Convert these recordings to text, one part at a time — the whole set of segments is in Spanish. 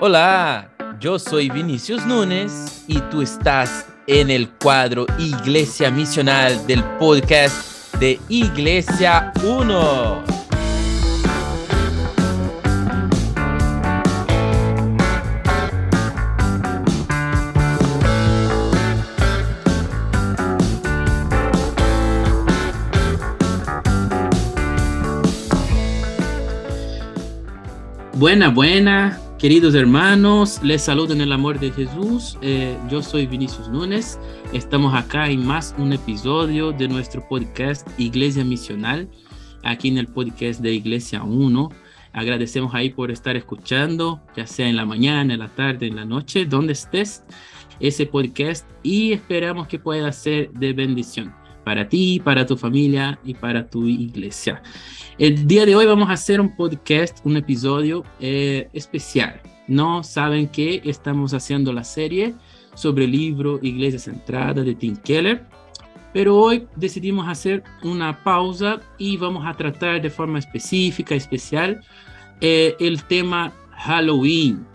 Hola, yo soy Vinicius Núñez y tú estás en el cuadro Iglesia Misional del podcast de Iglesia 1. Buena, buena, queridos hermanos, les saludo en el amor de Jesús. Eh, yo soy Vinicius Núñez. Estamos acá en más un episodio de nuestro podcast Iglesia Misional, aquí en el podcast de Iglesia 1. Agradecemos ahí por estar escuchando, ya sea en la mañana, en la tarde, en la noche, donde estés, ese podcast y esperamos que pueda ser de bendición para ti, para tu familia y para tu iglesia. El día de hoy vamos a hacer un podcast, un episodio eh, especial. No saben que estamos haciendo la serie sobre el libro Iglesia Centrada de Tim Keller, pero hoy decidimos hacer una pausa y vamos a tratar de forma específica, especial, eh, el tema Halloween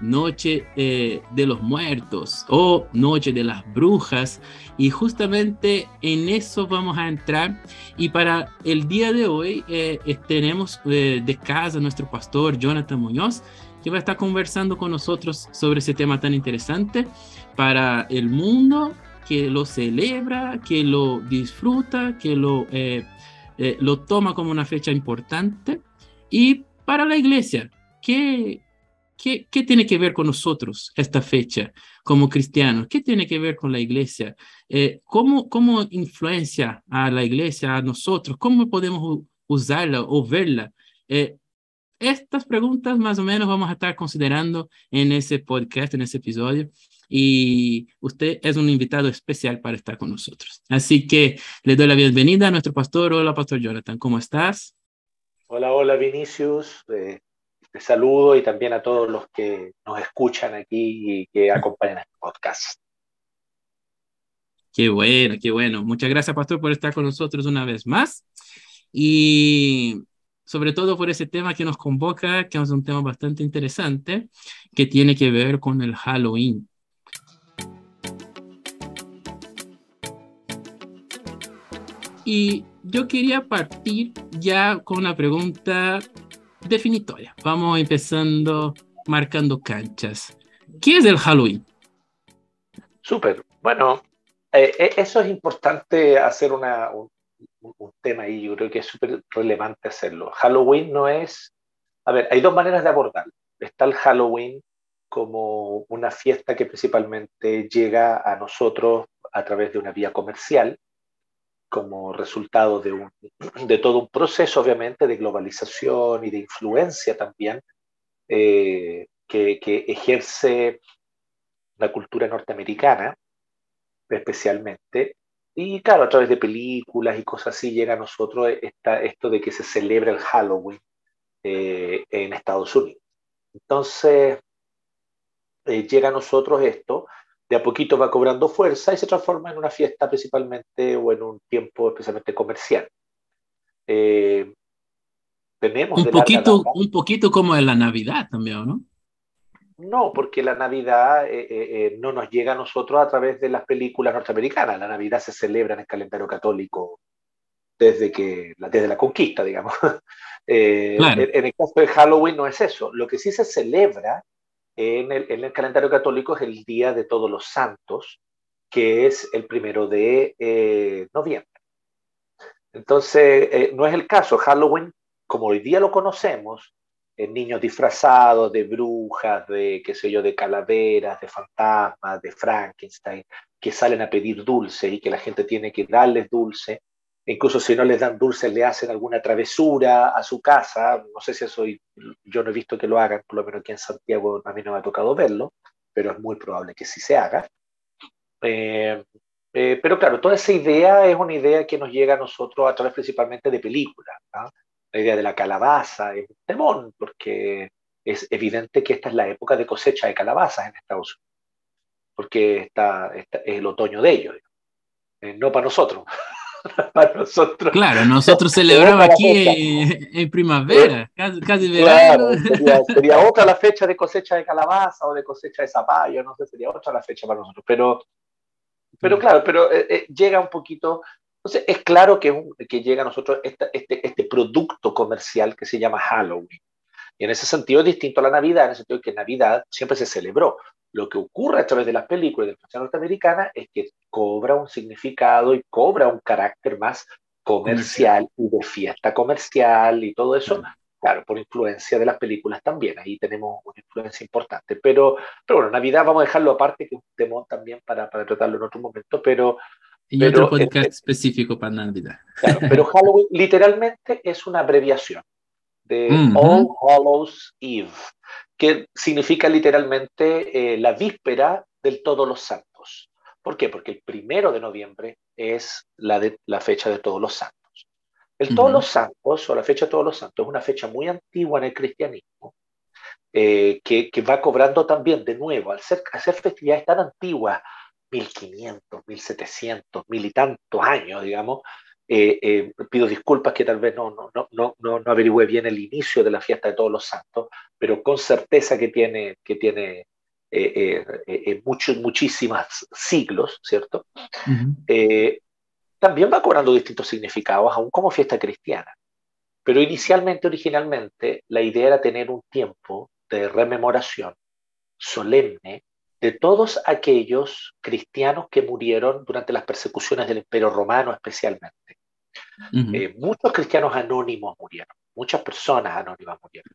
noche eh, de los muertos o noche de las brujas. Y justamente en eso vamos a entrar. Y para el día de hoy eh, tenemos eh, de casa nuestro pastor Jonathan Muñoz que va a estar conversando con nosotros sobre ese tema tan interesante para el mundo que lo celebra, que lo disfruta, que lo, lo toma como una fecha importante. Y para la iglesia, que ¿Qué, tiene que ver con nosotros esta fecha como cristianos? ¿Qué tiene que ver con la iglesia? Eh, ¿cómo, ¿Cómo influencia a la iglesia, a nosotros? ¿Cómo podemos usarla o verla? Eh, estas preguntas más o menos vamos a estar considerando en ese podcast, en ese episodio. Y usted es un invitado especial para estar con nosotros. Así que le doy la bienvenida a nuestro pastor. Hola, Pastor Jonathan, ¿cómo estás? Hola, hola, Vinicius. Eh, saludo y también a todos los que nos escuchan aquí y que acompañan este podcast. Qué bueno, qué bueno. Muchas gracias, Pastor, por estar con nosotros una vez más. Y sobre todo por ese tema que nos convoca, que es un tema bastante interesante, que tiene que ver con el Halloween. Y yo quería partir ya con una pregunta definitoria. Vamos empezando marcando canchas. ¿Qué es el Halloween? Súper. Bueno, eh, eh, eso es importante hacer un, tema ahí. Yo creo que es súper relevante hacerlo. Halloween no es. A ver, hay dos maneras de abordarlo. Está el Halloween como una fiesta que principalmente llega a nosotros a través de una vía comercial como resultado de, un, de todo un proceso, obviamente, de globalización y de influencia también eh, que, ejerce la cultura norteamericana, especialmente. Y claro, a través de películas y cosas así llega a nosotros esta, esto de que se celebra el Halloween eh, en Estados Unidos. Entonces, eh, llega a nosotros esto de a poquito va cobrando fuerza y se transforma en una fiesta principalmente o en un tiempo especialmente comercial. Eh, tenemos un, poquito, un poquito como en la Navidad también, ¿no? No, porque la Navidad eh, eh, no nos llega a nosotros a través de las películas norteamericanas. La Navidad se celebra en el calendario católico desde, que, desde la conquista, digamos. en, en, el caso de Halloween no es eso. Lo que sí se celebra en el, calendario católico es el Día de Todos los Santos, que es el primero de eh, noviembre. Entonces, eh, no es el caso. Halloween, como hoy día lo conocemos, niños disfrazados de brujas, de qué sé yo, de calaveras, de fantasmas, de Frankenstein, que salen a pedir dulce y que la gente tiene que darles dulce incluso si no les dan dulce le hacen alguna travesura a su casa, no sé si eso yo no he visto que lo hagan, por lo menos aquí en Santiago a mí no me ha tocado verlo, pero es muy probable que sí se haga. Eh, eh, pero claro, toda esa idea es una idea que nos llega a nosotros a través principalmente de películas. La idea de la calabaza es un temón, porque es evidente que esta es la época de cosecha de calabazas en Estados Unidos, porque está, es el otoño de ellos, eh, no para nosotros. para nosotros. Claro, nosotros celebramos aquí en, primavera, casi, casi verano. sería, otra la fecha de cosecha de calabaza o de cosecha de zapallo, no sé, sería otra la fecha para nosotros. Pero, pero claro, pero eh, eh, llega un poquito. Entonces, es claro que, que llega a nosotros este, este producto comercial que se llama Halloween. Y en ese sentido es distinto a la Navidad, en el sentido que Navidad siempre se celebró. Lo que ocurre a través de las películas de la influencia norteamericana es que cobra un significado y cobra un carácter más comercial y de fiesta comercial y todo eso, claro, por influencia de las películas también, ahí tenemos una influencia importante, pero, pero bueno, Navidad vamos a dejarlo aparte, que es un tema también para, para tratarlo en otro momento, pero... Y otro podcast específico para Navidad. Claro, pero Halloween literalmente es una abreviación de All Hallows Eve, que significa literalmente eh, la víspera del Todos los Santos. ¿Por qué? Porque el primero de noviembre es la, de, la fecha de Todos los Santos. El Todos los Santos, o la fecha de Todos los Santos, es una fecha muy antigua en el cristianismo, eh, que, que, va cobrando también de nuevo, al ser, hacer festividades tan antiguas, 1500, 1700, mil y tantos años, digamos, eh, eh, pido disculpas que tal vez no, no, no, no, no averigüé bien el inicio de la fiesta de todos los santos, pero con certeza que tiene, que tiene eh, muchos, muchísimas siglos, ¿cierto? también va cobrando distintos significados, aún como fiesta cristiana. Pero inicialmente, originalmente, la idea era tener un tiempo de rememoración solemne de todos aquellos cristianos que murieron durante las persecuciones del Imperio Romano especialmente. Eh, muchos cristianos anónimos murieron, muchas personas anónimas murieron.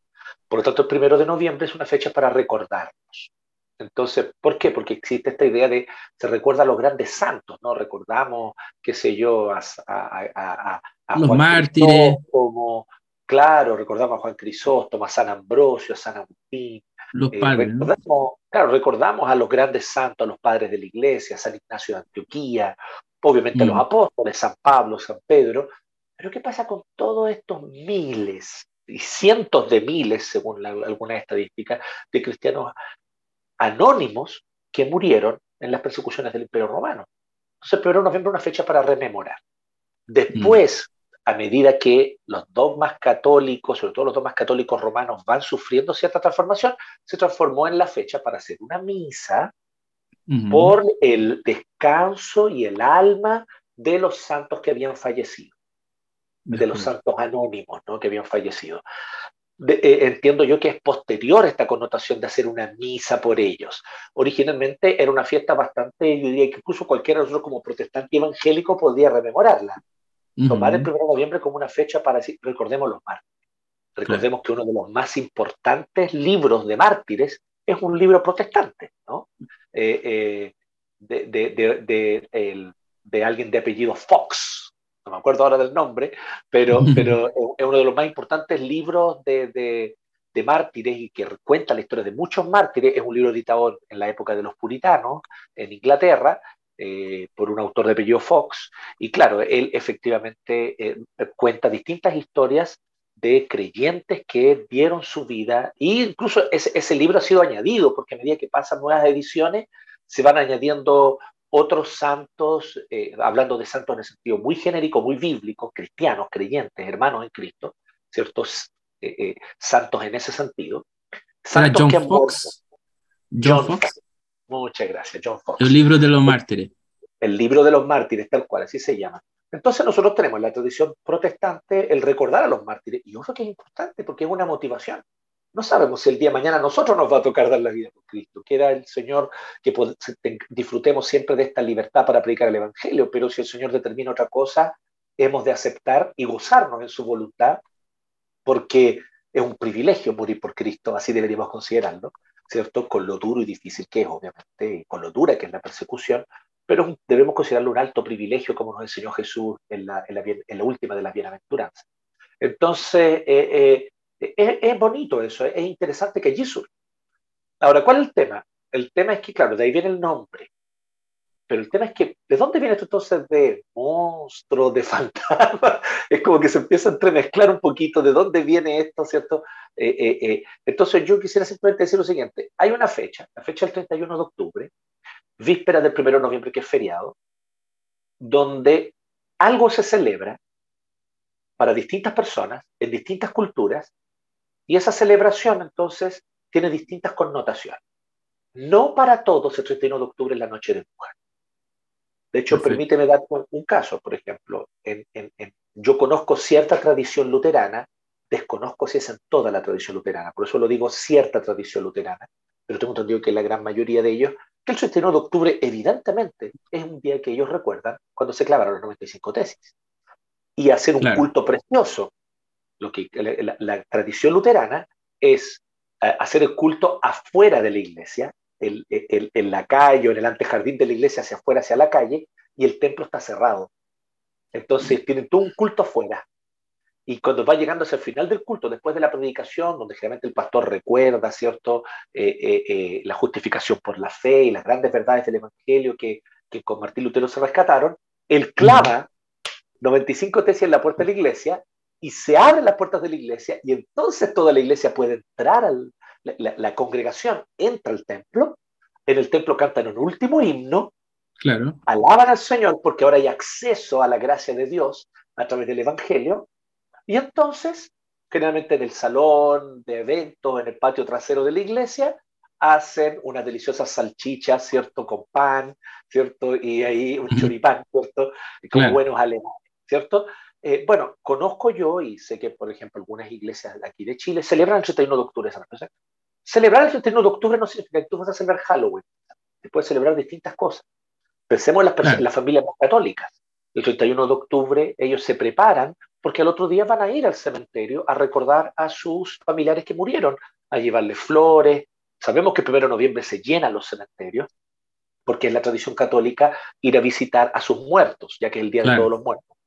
Por lo tanto, el primero de noviembre es una fecha para recordarnos. Entonces, ¿por qué? Porque existe esta idea de, se recuerda a los grandes santos, ¿no? Recordamos, qué sé yo, a, a, a, los mártires. Como, claro, recordamos a Juan Crisóstomo, a San Ambrosio, a San Agustín. Los eh, padres, Claro, recordamos a los grandes santos, a los padres de la iglesia, a San Ignacio de Antioquía, obviamente a los mm. apóstoles, San Pablo, San Pedro, pero ¿qué pasa con todos estos miles y cientos de miles, según algunas estadísticas, de cristianos anónimos que murieron en las persecuciones del Imperio Romano? Entonces, el 1 de noviembre es una fecha para rememorar. Después, mm. a medida que los dogmas católicos, sobre todo los dogmas católicos romanos, van sufriendo cierta transformación, se transformó en la fecha para hacer una misa por el descanso y el alma de los santos que habían fallecido, de los santos anónimos ¿no? que habían fallecido. Eh, entiendo yo que es posterior esta connotación de hacer una misa por ellos. Originalmente era una fiesta bastante, yo diría que incluso cualquiera de nosotros como protestante evangélico podía rememorarla. Tomar el 1 de noviembre como una fecha para decir, recordemos los mártires. Recordemos que uno de los más importantes libros de mártires es un libro protestante, ¿no? Eh, eh, de, de, de, de, alguien de apellido Fox, no me acuerdo ahora del nombre, pero, pero es uno de los más importantes libros de, mártires y que cuenta la historia de muchos mártires. Es un libro editado en la época de los puritanos en Inglaterra. Eh, por un autor de apellido Fox, y claro, él efectivamente cuenta distintas historias de creyentes que dieron su vida, e incluso ese, ese, libro ha sido añadido, porque a medida que pasan nuevas ediciones, se van añadiendo otros santos, eh, hablando de santos en el sentido muy genérico, muy bíblico, cristianos, creyentes, hermanos en Cristo, ciertos eh, eh, santos en ese sentido. Santos John Fox. John, Fox. Muchas gracias, John Fox. El libro de los mártires. El libro de los mártires, tal cual, así se llama. Entonces nosotros tenemos en la tradición protestante el recordar a los mártires, y eso que es importante porque es una motivación. No sabemos si el día de mañana a nosotros nos va a tocar dar la vida por Cristo, que era el Señor que disfrutemos siempre de esta libertad para predicar el Evangelio, pero si el Señor determina otra cosa, hemos de aceptar y gozarnos en su voluntad, porque es un privilegio morir por Cristo, así deberíamos considerarlo, ¿cierto? Con lo duro y difícil que es, obviamente, y con lo dura que es la persecución, pero debemos considerarlo un alto privilegio, como nos enseñó Jesús en la, en la, última de las bienaventuranzas. Entonces, eh, eh, es, bonito eso, es interesante que allí surge. Ahora, ¿cuál es el tema? El tema es que, claro, de ahí viene el nombre. Pero el tema es que, ¿de dónde viene esto entonces de monstruo, de fantasma? Es como que se empieza a entremezclar un poquito de dónde viene esto, ¿cierto? Eh, entonces yo quisiera simplemente decir lo siguiente. Hay una fecha, la fecha del 31 de octubre, víspera del 1 de noviembre, que es feriado, donde algo se celebra para distintas personas, en distintas culturas, y esa celebración entonces tiene distintas connotaciones. No para todos el 31 de octubre es la noche de mujer. De hecho, permíteme dar un caso, por ejemplo. En, yo conozco cierta tradición luterana, desconozco si es en toda la tradición luterana, por eso lo digo cierta tradición luterana, pero tengo entendido que la gran mayoría de ellos, que el 31 de octubre evidentemente es un día que ellos recuerdan cuando se clavaron las 95 tesis. Y hacer un culto precioso. Lo que la, tradición luterana es eh, hacer el culto afuera de la iglesia, en la calle o en el antejardín de la iglesia hacia afuera, hacia la calle, y el templo está cerrado. Entonces tienen todo un culto afuera. Y cuando va llegando hacia el final del culto, después de la predicación, donde generalmente el pastor recuerda, ¿cierto?, eh, eh, eh, la justificación por la fe y las grandes verdades del Evangelio que, que con Martín Lutero se rescataron, él clava 95 tesis en la puerta de la iglesia y se abren las puertas de la iglesia y entonces toda la iglesia puede entrar al, la, congregación entra al templo, en el templo cantan un último himno, claro. alaban al Señor porque ahora hay acceso a la gracia de Dios a través del Evangelio, y entonces, generalmente en el salón de eventos, en el patio trasero de la iglesia, hacen unas deliciosas salchichas, ¿cierto? Con pan, ¿cierto? Y ahí un choripán, ¿cierto? Con buenos alemanes, ¿cierto? Eh, bueno, conozco yo y sé que, por ejemplo, algunas iglesias aquí de Chile celebran el 31 de octubre esa Celebrar el 31 de octubre no significa que tú vas a celebrar Halloween. Te puedes celebrar distintas cosas. Pensemos en las, las familias católicas. El 31 de octubre ellos se preparan porque al otro día van a ir al cementerio a recordar a sus familiares que murieron, a llevarles flores. Sabemos que el 1 de noviembre se llenan los cementerios, porque es la tradición católica ir a visitar a sus muertos, ya que es el Día de todos los muertos.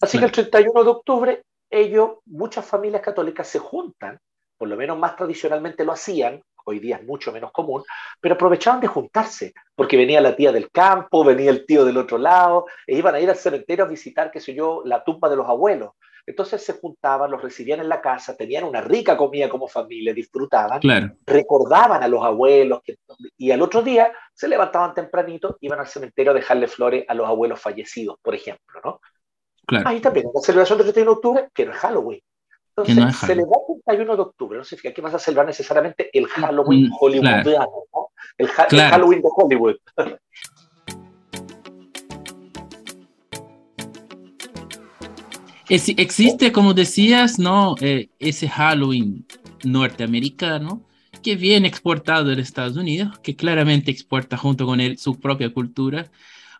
Así que el 31 de octubre, ellos, muchas familias católicas se juntan, por lo menos más tradicionalmente lo hacían, hoy día es mucho menos común, pero aprovechaban de juntarse, porque venía la tía del campo, venía el tío del otro lado, e iban a ir al cementerio a visitar, qué sé yo, la tumba de los abuelos. Entonces se juntaban, los recibían en la casa, tenían una rica comida como familia, disfrutaban, recordaban a los abuelos y al otro día se levantaban tempranito, iban al cementerio a dejarle flores a los abuelos fallecidos, por ejemplo, ¿no? Ahí también, la celebración del 31 de octubre, que no es Halloween. Entonces, no celebrar el 31 de octubre no significa que vas a celebrar necesariamente el Halloween mm, hollywoodiano, ¿no? el, Halloween de Hollywood. existe, como decías, ¿no? Eh, ese Halloween norteamericano que viene exportado de Estados Unidos, que claramente exporta junto con él su propia cultura,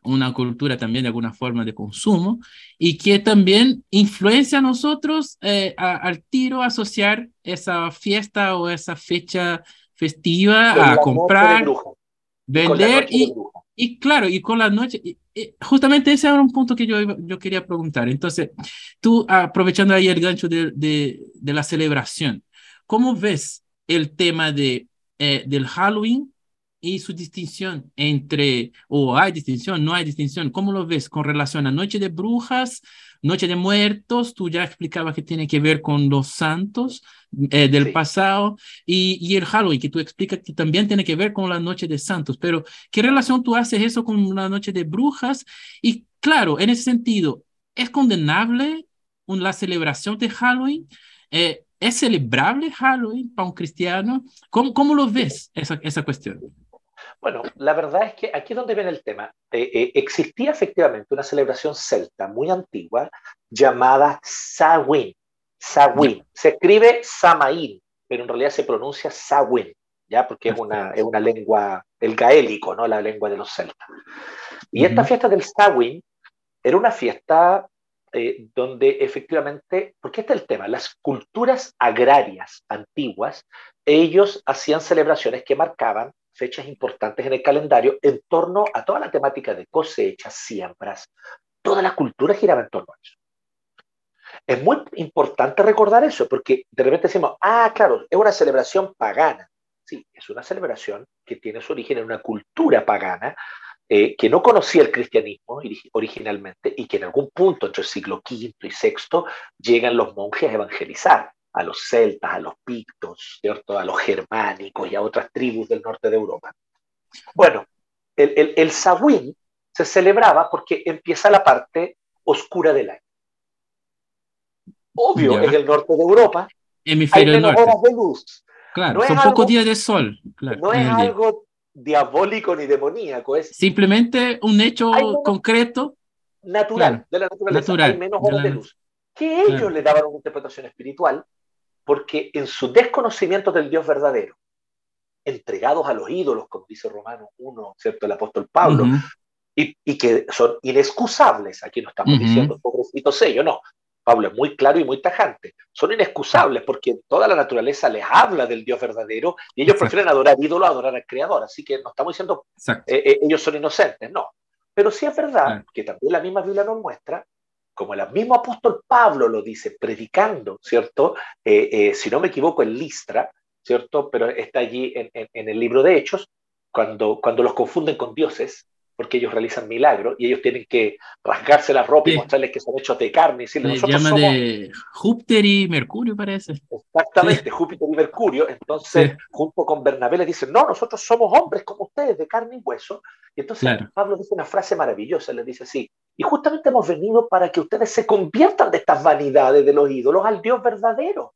una cultura también de alguna forma de consumo y que también influencia a nosotros eh, al tiro asociar esa fiesta o esa fecha festiva a comprar, vender y, y, claro, y con la noche, justamente ese era un punto que yo, yo quería preguntar. Entonces, tú aprovechando ahí el gancho de, de, de la celebración, ¿cómo ves el tema de, eh, del Halloween y su distinción entre, o hay distinción, no hay distinción, ¿cómo lo ves con relación a Noche de Brujas, Noche de Muertos? Tú ya explicabas que tiene que ver con los santos eh, del pasado y, y, el Halloween, que tú explicas que también tiene que ver con la Noche de Santos, pero ¿qué relación tú haces eso con la Noche de Brujas? Y claro, en ese sentido, ¿es condenable la celebración de Halloween? Eh, ¿Es celebrable Halloween para un cristiano? ¿Cómo, cómo lo ves esa, esa cuestión? Bueno, la verdad es que aquí es donde viene el tema. Eh, eh, existía efectivamente una celebración celta muy antigua llamada Samhain. Samhain. Se escribe Samaín, pero en realidad se pronuncia Samhain, ¿ya? Porque es una, es una lengua, el gaélico, ¿no? La lengua de los celtas. Y esta fiesta del Samhain era una fiesta eh, donde efectivamente, porque este es el tema, las culturas agrarias antiguas, ellos hacían celebraciones que marcaban fechas importantes en el calendario en torno a toda la temática de cosechas, siembras, toda la cultura giraba en torno a eso. Es muy importante recordar eso, porque de repente decimos, ah, claro, es una celebración pagana. Sí, es una celebración que tiene su origen en una cultura pagana eh, que no conocía el cristianismo originalmente y que en algún punto entre el siglo V y VI llegan los monjes a evangelizar a los celtas, a los pictos, ¿cierto? a los germánicos y a otras tribus del norte de Europa. Bueno, el, el, el se celebraba porque empieza la parte oscura del año. Obvio, en el norte de Europa Hemisferio hay menos norte. horas de luz. Claro, No son pocos días de sol. Claro, No es algo diabólico ni demoníaco, es Simplemente un hecho concreto. natural, Claro, de la naturaleza. natural, Hay menos de horas la de luz. Que ellos Claro. le daban una interpretación espiritual porque en su desconocimiento del Dios verdadero, entregados a los ídolos, como dice Romanos 1, ¿cierto? El apóstol Pablo, Ujú, y, y que son inexcusables. Aquí no estamos Ujú. diciendo pobrecitos ellos, no. Pablo es muy claro y muy tajante. Son inexcusables porque toda la naturaleza les habla del Dios verdadero y ellos Exacto. prefieren adorar ídolos a adorar al Creador. Así que no estamos diciendo eh, eh, ellos son inocentes, no. Pero sí es verdad que también la misma Biblia nos muestra, como el mismo apóstol Pablo lo dice, predicando, ¿cierto? Eh, eh, si no me equivoco, en Listra, ¿cierto? Pero está allí en, en- en el libro de Hechos, cuando, cuando los confunden con dioses, porque ellos realizan milagros y ellos tienen que rasgarse la ropa y Sí. mostrarles que son hechos de carne y Se nosotros llama somos de Júpiter y Mercurio, parece. exactamente Júpiter y Mercurio. Entonces, Sí. junto con Bernabé, le dicen, no, nosotros somos hombres como ustedes, de carne y hueso. Y entonces Claro. Pablo dice una frase maravillosa, le dice así, y justamente hemos venido para que ustedes se conviertan de estas vanidades de los ídolos al Dios verdadero.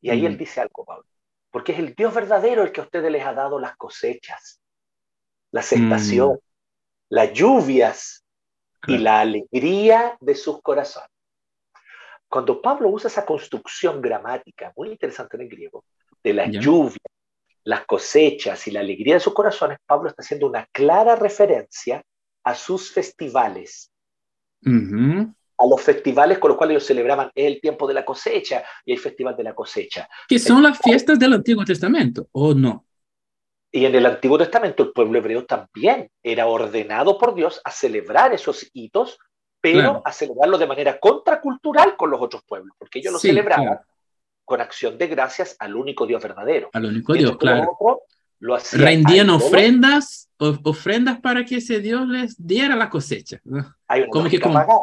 Y ahí él dice algo, Pablo, porque es el Dios verdadero el que a ustedes les ha dado las cosechas, las Mm. estaciones, las lluvias y la alegría de sus corazones. Cuando Pablo usa esa construcción gramática muy interesante en el griego, de las lluvias, las cosechas y la alegría de sus corazones, Pablo está haciendo una clara referencia a sus festivales, Ujú. a los festivales con los cuales ellos celebraban el tiempo de la cosecha y el festival de la cosecha. Que son las fiestas del Antiguo Testamento, ¿o no? Y en el Antiguo Testamento el pueblo hebreo también era ordenado por Dios a celebrar esos hitos, pero Claro. a celebrarlo de manera contracultural con los otros pueblos, porque ellos lo Sí, celebraban claro. con acción de gracias al único Dios verdadero. Al único Dios, claro. otros lo hacían Rendían ofrendas, of- ofrendas para que ese Dios les diera la cosecha. Hay una Como que como- pagana.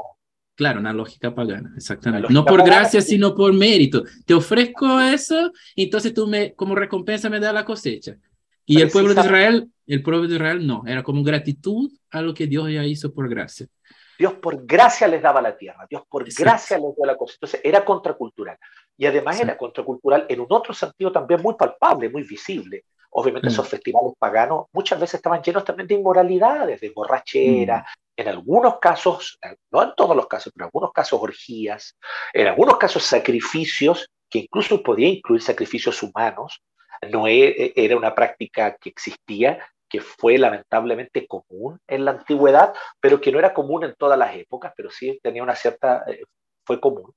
Claro, una lógica pagana, exactamente. lógica No por pagana, gracia, sí. sino por mérito. Te ofrezco eso, entonces tú me, como recompensa me das la cosecha. Y el pueblo de. Israel, el pueblo de Israel no, era como gratitud a lo que Dios ya hizo por gracia. Dios por gracia les daba la tierra, Dios por Exacto. gracia les dio la cosa. Entonces era contracultural. Y además Sí. era contracultural en un otro sentido también muy palpable, muy visible. Obviamente Mm. esos festivales paganos muchas veces estaban llenos también de inmoralidades, de borrachera, Mm. en algunos casos, no en todos los casos, pero en algunos casos orgías, en algunos casos sacrificios, que incluso podía incluir sacrificios humanos. No e- era una práctica que existía, que fue lamentablemente común en la antigüedad, pero que no era común en todas las épocas, pero sí tenía una cierta, eh, fue común.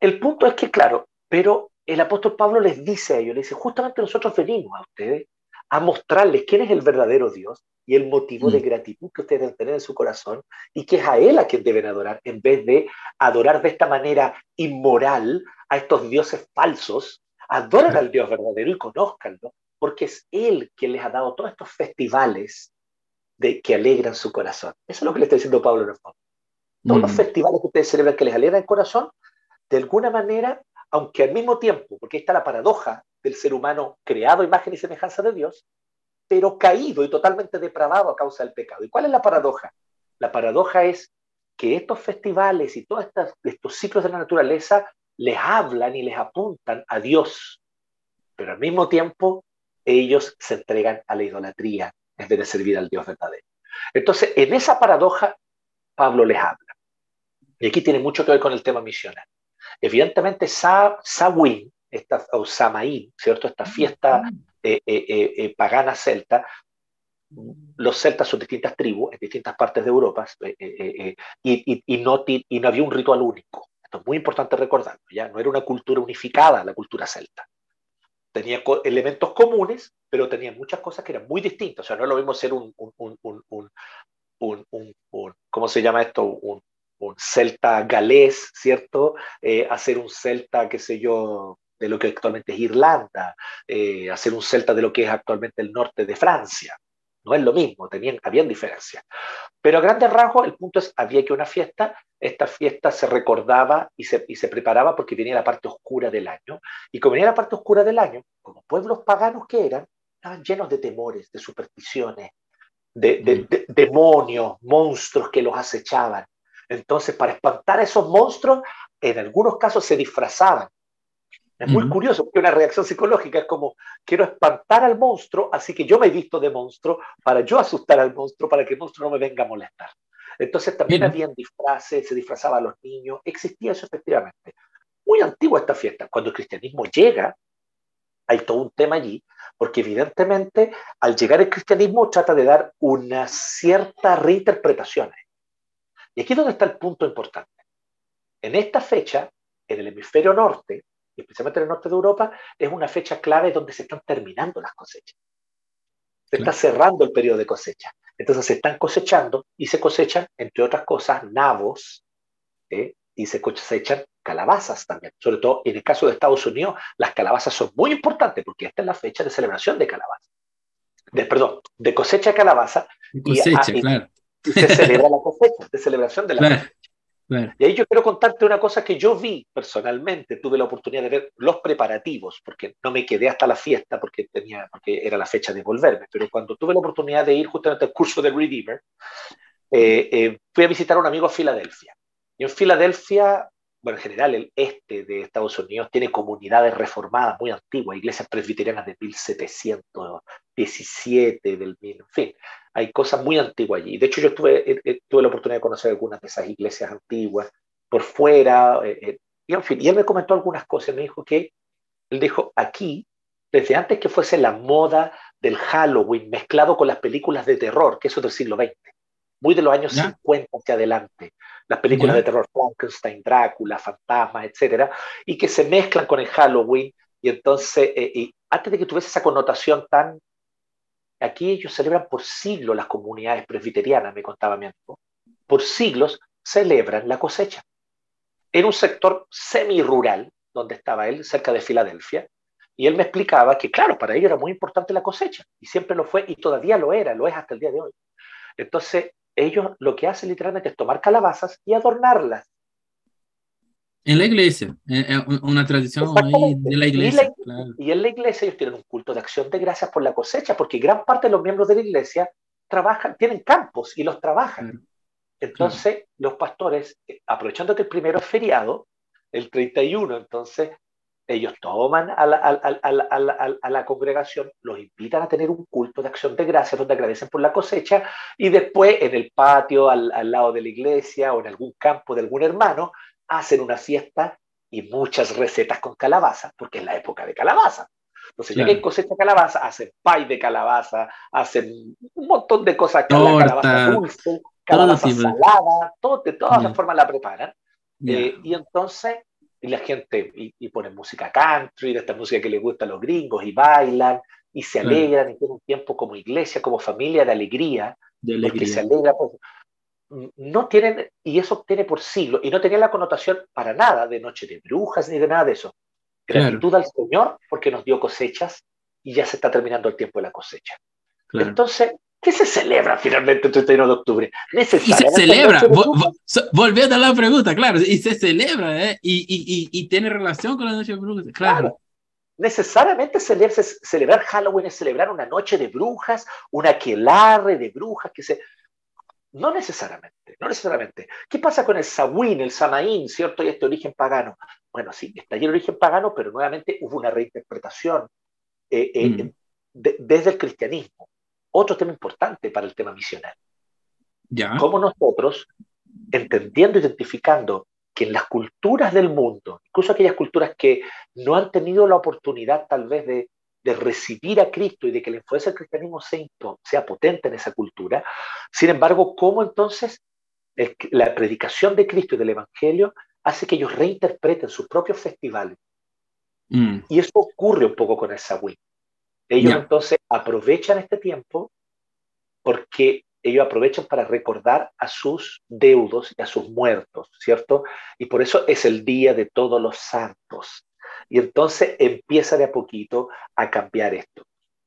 El punto es que, claro, pero el apóstol Pablo les dice a ellos, les dice, justamente nosotros venimos a ustedes a mostrarles quién es el verdadero Dios y el motivo de Mm. gratitud que ustedes deben tener en su corazón y que es a Él a quien deben adorar, en vez de adorar de esta manera inmoral a estos dioses falsos, adoren al Dios verdadero y conózcanlo, porque es Él quien les ha dado todos estos festivales de, que alegran su corazón. Eso es lo que le está diciendo Pablo en el fondo. Todos los Mm. festivales que ustedes celebran que les alegran el corazón, de alguna manera, aunque al mismo tiempo, porque está la paradoja del ser humano creado imagen y semejanza de Dios, pero caído y totalmente depravado a causa del pecado. ¿Y cuál es la paradoja? La paradoja es que estos festivales y todos estos ciclos de la naturaleza les hablan y les apuntan a Dios, pero al mismo tiempo ellos se entregan a la idolatría en vez de servir al Dios verdadero. Entonces, en esa paradoja, Pablo les habla. Y aquí tiene mucho que ver con el tema misional. Evidentemente, Sa- Samhain, esta, o Samaín, ¿cierto? Esta fiesta eh, eh, eh, eh, pagana celta, los celtas son distintas tribus en distintas partes de Europa y, y- y no, ti- y no había un ritual único. Esto es muy importante recordarlo, ¿ya? No era una cultura unificada la cultura celta. Tenía elementos comunes, pero tenía muchas cosas que eran muy distintas. O sea, no es lo mismo ser un, un, un, un, un, un- un- un- ¿cómo se llama esto? Un, un celta galés, ¿cierto? Eh, hacer un celta, qué sé yo, de lo que actualmente es Irlanda, eh, hacer un celta de lo que es actualmente el norte de Francia. No es lo mismo, tenían, habían diferencias. Pero a grandes rasgos, el punto es, había que una fiesta, esta fiesta se recordaba y se, y se preparaba porque venía la parte oscura del año. Y como venía la parte oscura del año, como pueblos paganos que eran, estaban llenos de temores, de supersticiones, de, de- de- demonios, monstruos que los acechaban. Entonces, para espantar a esos monstruos, en algunos casos se disfrazaban. Es muy curioso, porque una reacción psicológica es como, quiero espantar al monstruo, así que yo me he visto de monstruo para yo asustar al monstruo, para que el monstruo no me venga a molestar. Entonces también habían disfraces, se disfrazaba a los niños, existía eso efectivamente. Muy antigua esta fiesta. Cuando el cristianismo llega, hay todo un tema allí, porque evidentemente al llegar el cristianismo trata de dar una cierta reinterpretación. Y aquí es donde está el punto importante. En esta fecha, en el hemisferio norte, especialmente en el norte de Europa, es una fecha clave donde se están terminando las cosechas. Se está cerrando el periodo de cosecha. Entonces se están cosechando y se cosechan, entre otras cosas, nabos ¿eh? y se cosechan calabazas también. Sobre todo en el caso de Estados Unidos, las calabazas son muy importantes porque esta es la fecha de celebración de calabaza. De, perdón, de cosecha de calabaza. Cosecha, y, claro. Y se celebra la cosecha, de celebración de la cosecha. Y ahí yo quiero contarte una cosa que yo vi personalmente, tuve la oportunidad de ver los preparativos, porque no me quedé hasta la fiesta porque, tenía, porque era la fecha de volverme, pero cuando tuve la oportunidad de ir justamente al curso de Redeemer, eh, eh, fui a visitar a un amigo a Filadelfia. Y en Filadelfia, bueno, en general el este de Estados Unidos tiene comunidades reformadas muy antiguas, iglesias presbiterianas de 1717, del, en fin, hay cosas muy antiguas allí. De hecho, yo tuve, tuve la oportunidad de conocer algunas de esas iglesias antiguas por fuera, eh, eh, y en fin, y él me comentó algunas cosas, me dijo que, él dijo, aquí, desde antes que fuese la moda del Halloween mezclado con las películas de terror, que eso es del siglo XX, muy de los años 50 hacia adelante, las películas de terror, Frankenstein, Drácula, Fantasma, etcétera, y que se mezclan con el Halloween, y entonces, eh, y antes de que tuviese esa connotación tan Aquí ellos celebran por siglos las comunidades presbiterianas, me contaba mi amigo. Por siglos celebran la cosecha. En un sector semi-rural, donde estaba él, cerca de Filadelfia, y él me explicaba que, claro, para ellos era muy importante la cosecha, y siempre lo fue, y todavía lo era, lo es hasta el día de hoy. Entonces, ellos lo que hacen literalmente es tomar calabazas y adornarlas. En la iglesia, eh, eh, una tradición de la iglesia. Y, en la iglesia ellos tienen un culto de acción de gracias por la cosecha, porque gran parte de los miembros de la iglesia trabajan, tienen campos y los trabajan. Entonces, los pastores, eh, aprovechando que el primero es feriado, el 31, entonces ellos toman a la, a la, congregación, los invitan a tener un culto de acción de gracias donde agradecen por la cosecha y después en el patio al, lado de la iglesia o en algún campo de algún hermano hacen una fiesta y muchas recetas con calabaza, porque es la época de calabaza. Entonces, ya que cosecha calabaza, hacen pay de calabaza, hacen un montón de cosas, calabaza dulce, calabaza salada, todo, de todas las formas la preparan. Eh, y entonces, y la gente, y, y ponen música country, de esta música que les gusta a los gringos, y bailan, y se alegran, y tienen un tiempo como iglesia, como familia de alegría, de alegría. porque se alegra. Pues, no tienen, y eso tiene por siglo, y no tenía la connotación para nada de noche de brujas ni de nada de eso. Gratitud al Señor porque nos dio cosechas y ya se está terminando el tiempo de la cosecha. Entonces, ¿qué se celebra finalmente el 31 de octubre? Y se celebra, volviendo a la pregunta, claro, y se celebra, ¿eh? y, y, y, tiene relación con la noche de brujas, claro. necesariamente celebrar Halloween es celebrar una noche de brujas, una aquelarre de brujas que se no necesariamente, no necesariamente. ¿Qué pasa con el Sawin, el Samaín, cierto? Y este origen pagano. Bueno, sí, está allí el origen pagano, pero nuevamente hubo una reinterpretación eh, eh, mm. desde el cristianismo. Otro tema importante para el tema misional. ¿Ya? Cómo nosotros, entendiendo, identificando que en las culturas del mundo, incluso aquellas culturas que no han tenido la oportunidad tal vez de de recibir a Cristo y de que la influencia del cristianismo sea, sea potente en esa cultura. Sin embargo, ¿cómo entonces la predicación de Cristo y del Evangelio hace que ellos reinterpreten sus propios festivales? Mm. Y eso ocurre un poco con el Sawin. Ellos entonces aprovechan este tiempo porque ellos aprovechan para recordar a sus deudos y a sus muertos, ¿cierto? Y por eso es el día de todos los santos. Y entonces empieza de a poquito a cambiar esto.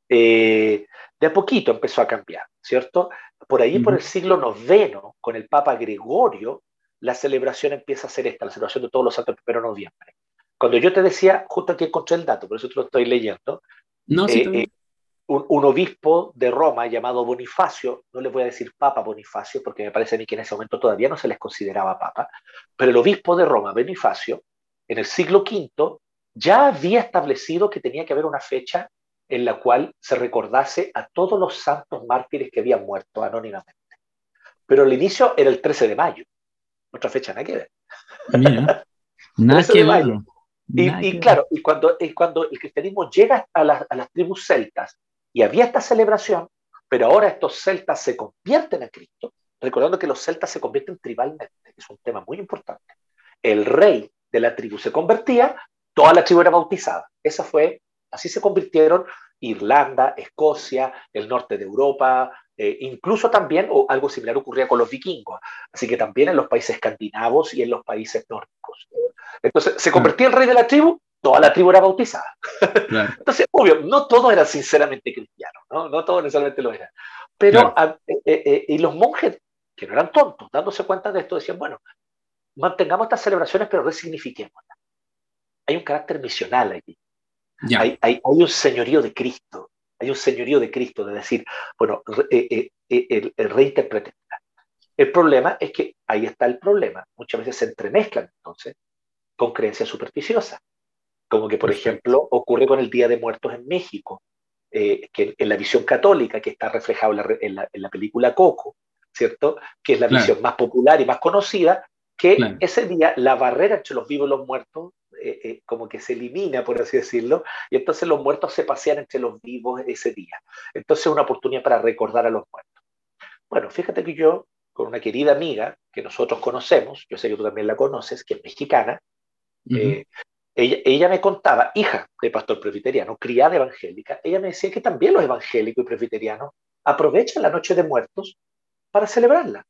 Eh, de a poquito empezó a cambiar, ¿cierto? Por ahí, por el siglo IX, con el Papa Gregorio, la celebración empieza a ser esta, la celebración de todos los santos el 1 de noviembre. Cuando yo te decía, justo aquí encontré el dato, por eso te lo estoy leyendo, no, sí, eh, un, obispo de Roma llamado Bonifacio, no le voy a decir Papa Bonifacio, porque me parece a mí que en ese momento todavía no se les consideraba Papa, pero el obispo de Roma, Bonifacio, en el siglo V, ya había establecido que tenía que haber una fecha en la cual se recordase a todos los santos mártires que habían muerto anónimamente. Pero el inicio era el 13 de mayo. Otra fecha nada que ver. nada que ver. Y, claro, y cuando, cuando el cristianismo llega a, a las tribus celtas y había esta celebración, pero ahora estos celtas se convierten a Cristo, recordando que los celtas se convierten tribalmente, es un tema muy importante. El rey de la tribu se convertía, toda la tribu era bautizada. Esa fue, así se convirtieron Irlanda, Escocia, el norte de Europa, eh, incluso también, o algo similar ocurría con los vikingos, así que también en los países escandinavos y en los países nórdicos. Entonces, se convertía el rey de la tribu, toda la tribu era bautizada. Entonces, obvio, no todos eran sinceramente cristianos, no, no todos necesariamente lo eran. Pero, eh, eh, y los monjes, que no eran tontos, dándose cuenta de esto, decían, bueno, mantengamos estas celebraciones, pero resignifiquémoslas. Hay un carácter misional aquí. Hay, hay, un señorío de Cristo, hay un señorío de Cristo, de decir, bueno, eh, el, el reinterprete. El problema es que ahí está el problema. Muchas veces se entremezclan entonces con creencias supersticiosas. Como que, por ejemplo, ocurre con el Día de Muertos en México, eh, que en la visión católica, que está reflejado en la, película Coco, ¿cierto? Que es la visión más popular y más conocida, que ese día la barrera entre los vivos y los muertos eh, eh, como que se elimina, por así decirlo, y entonces los muertos se pasean entre los vivos ese día. Entonces es una oportunidad para recordar a los muertos. Bueno, fíjate que yo, con una querida amiga que nosotros conocemos, yo sé que tú también la conoces, que es mexicana, ella, me contaba, hija de pastor presbiteriano, criada evangélica, ella me decía que también los evangélicos y presbiterianos aprovechan la noche de muertos para celebrarla,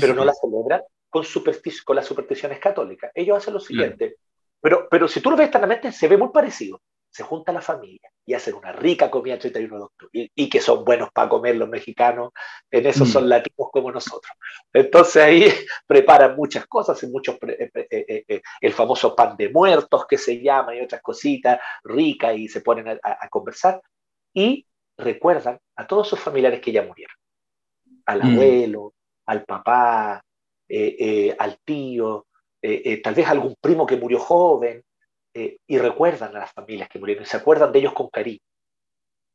pero no la celebran con, con las supersticiones católicas. Ellos hacen lo siguiente, pero, pero si tú lo ves externamente, se ve muy parecido se junta la familia y hacen una rica comida el 31 de octubre y, que son buenos para comer los mexicanos, en eso mm. son latinos como nosotros. Entonces ahí preparan muchas cosas, muchos eh, eh, eh, el famoso pan de muertos que se llama y otras cositas ricas y se ponen a, conversar y recuerdan a todos sus familiares que ya murieron, al mm. abuelo, al papá, al tío, tal vez algún primo que murió joven, eh, y recuerdan a las familias que murieron, se acuerdan de ellos con cariño.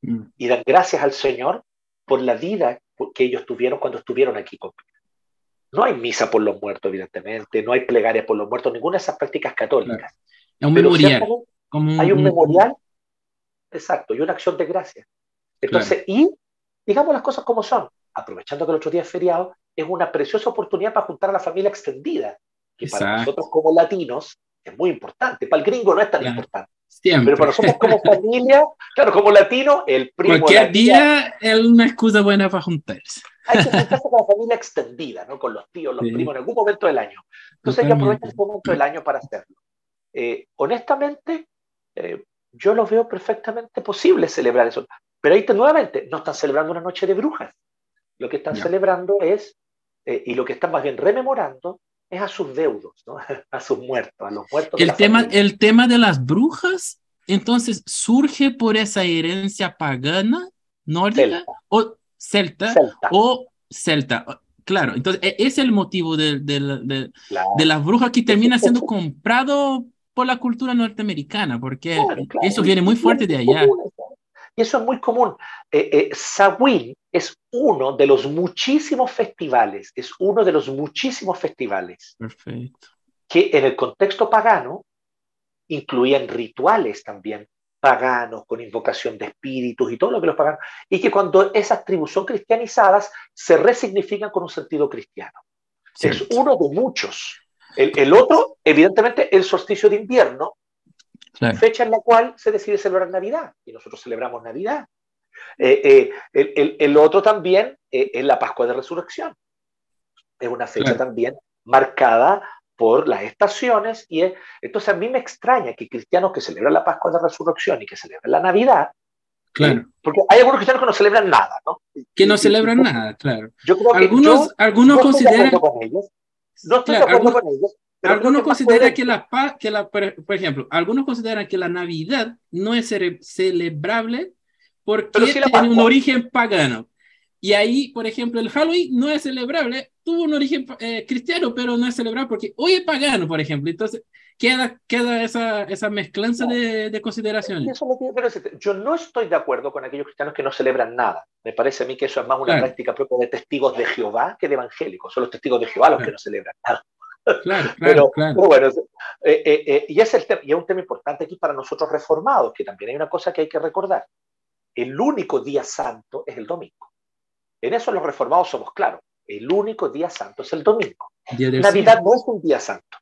Mm. Y dan gracias al Señor por la vida que ellos tuvieron cuando estuvieron aquí conmigo. No hay misa por los muertos, evidentemente, no hay plegaria por los muertos, ninguna de esas prácticas católicas. un memorial. hay un, memorial, exacto, y una acción de gracias. Entonces, y digamos las cosas como son, aprovechando que el otro día es feriado, es una preciosa oportunidad para juntar a la familia extendida, que para nosotros como latinos es muy importante. Para el gringo no es tan importante. Pero para nosotros como familia, claro, como latino, el primo. Cualquier día es una excusa buena para juntarse. Hay que juntarse con la familia extendida, ¿no? Con los tíos, los primos, en algún momento del año. Entonces hay que aprovechar ese momento del año para hacerlo. Eh, honestamente, eh, yo lo veo perfectamente posible celebrar eso. Pero ahí nuevamente, no están celebrando una noche de brujas. Lo que están celebrando es, eh, y lo que están más bien rememorando, es a sus deudos, ¿no? a sus muertos, a los muertos. El, tema, el tema de las brujas, entonces, surge por esa herencia pagana nórdica o celta, o celta. Claro, entonces e, es el motivo de, de, de, las brujas que termina siendo comprado por la cultura norteamericana, porque eso viene muy fuerte de allá. Y eso es muy común. Eh, eh, Samhain es uno de los muchísimos festivales, es uno de los muchísimos festivales que en el contexto pagano incluían rituales también paganos, con invocación de espíritus y todo lo que los paganos, y que cuando esas tribus son cristianizadas, se resignifican con un sentido cristiano. Es uno de muchos. El, el, otro, evidentemente, el solsticio de invierno, fecha en la cual se decide celebrar Navidad, y nosotros celebramos Navidad. Eh, eh, el, otro también eh, es la Pascua de Resurrección. Es una fecha también marcada por las estaciones y entonces a mí me extraña que cristianos que celebran la Pascua de Resurrección y que celebran la Navidad, claro. porque hay algunos cristianos que no celebran nada, ¿no? Que no celebran nada, claro. Yo creo algunos, que algunos no consideran... no estoy de acuerdo con ellos, algunos consideran que la, que la, por ejemplo, algunos consideran que la Navidad no es celebrable porque tiene un origen pagano. Y ahí, por ejemplo, el Halloween no es celebrable, tuvo un origen eh, cristiano, pero no es celebrable porque hoy es pagano, por ejemplo. Entonces, queda, queda esa, esa mezclanza de, de consideraciones. yo no estoy de acuerdo con aquellos cristianos que no celebran nada. Me parece a mí que eso es más una práctica propia de testigos de Jehová que de evangélicos. Son los testigos de Jehová los que no celebran nada. Claro, claro, pero, bueno, eh, eh, eh, y, es el y es un tema importante aquí para nosotros reformados, que también hay una cosa que hay que recordar. El único día santo es el domingo. En eso los reformados somos claros. El único día santo es el domingo. Navidad no es un día santo.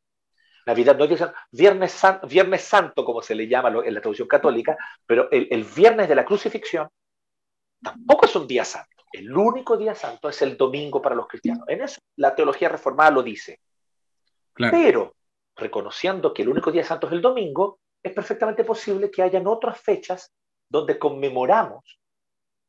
Navidad no es día santo. Viernes, santo, viernes santo, como se le llama en la traducción católica, pero el, viernes de la crucifixión tampoco es un día santo. El único día santo es el domingo para los cristianos. En eso la teología reformada lo dice. Pero, reconociendo que el único día santo es el domingo, es perfectamente posible que hayan otras fechas donde conmemoramos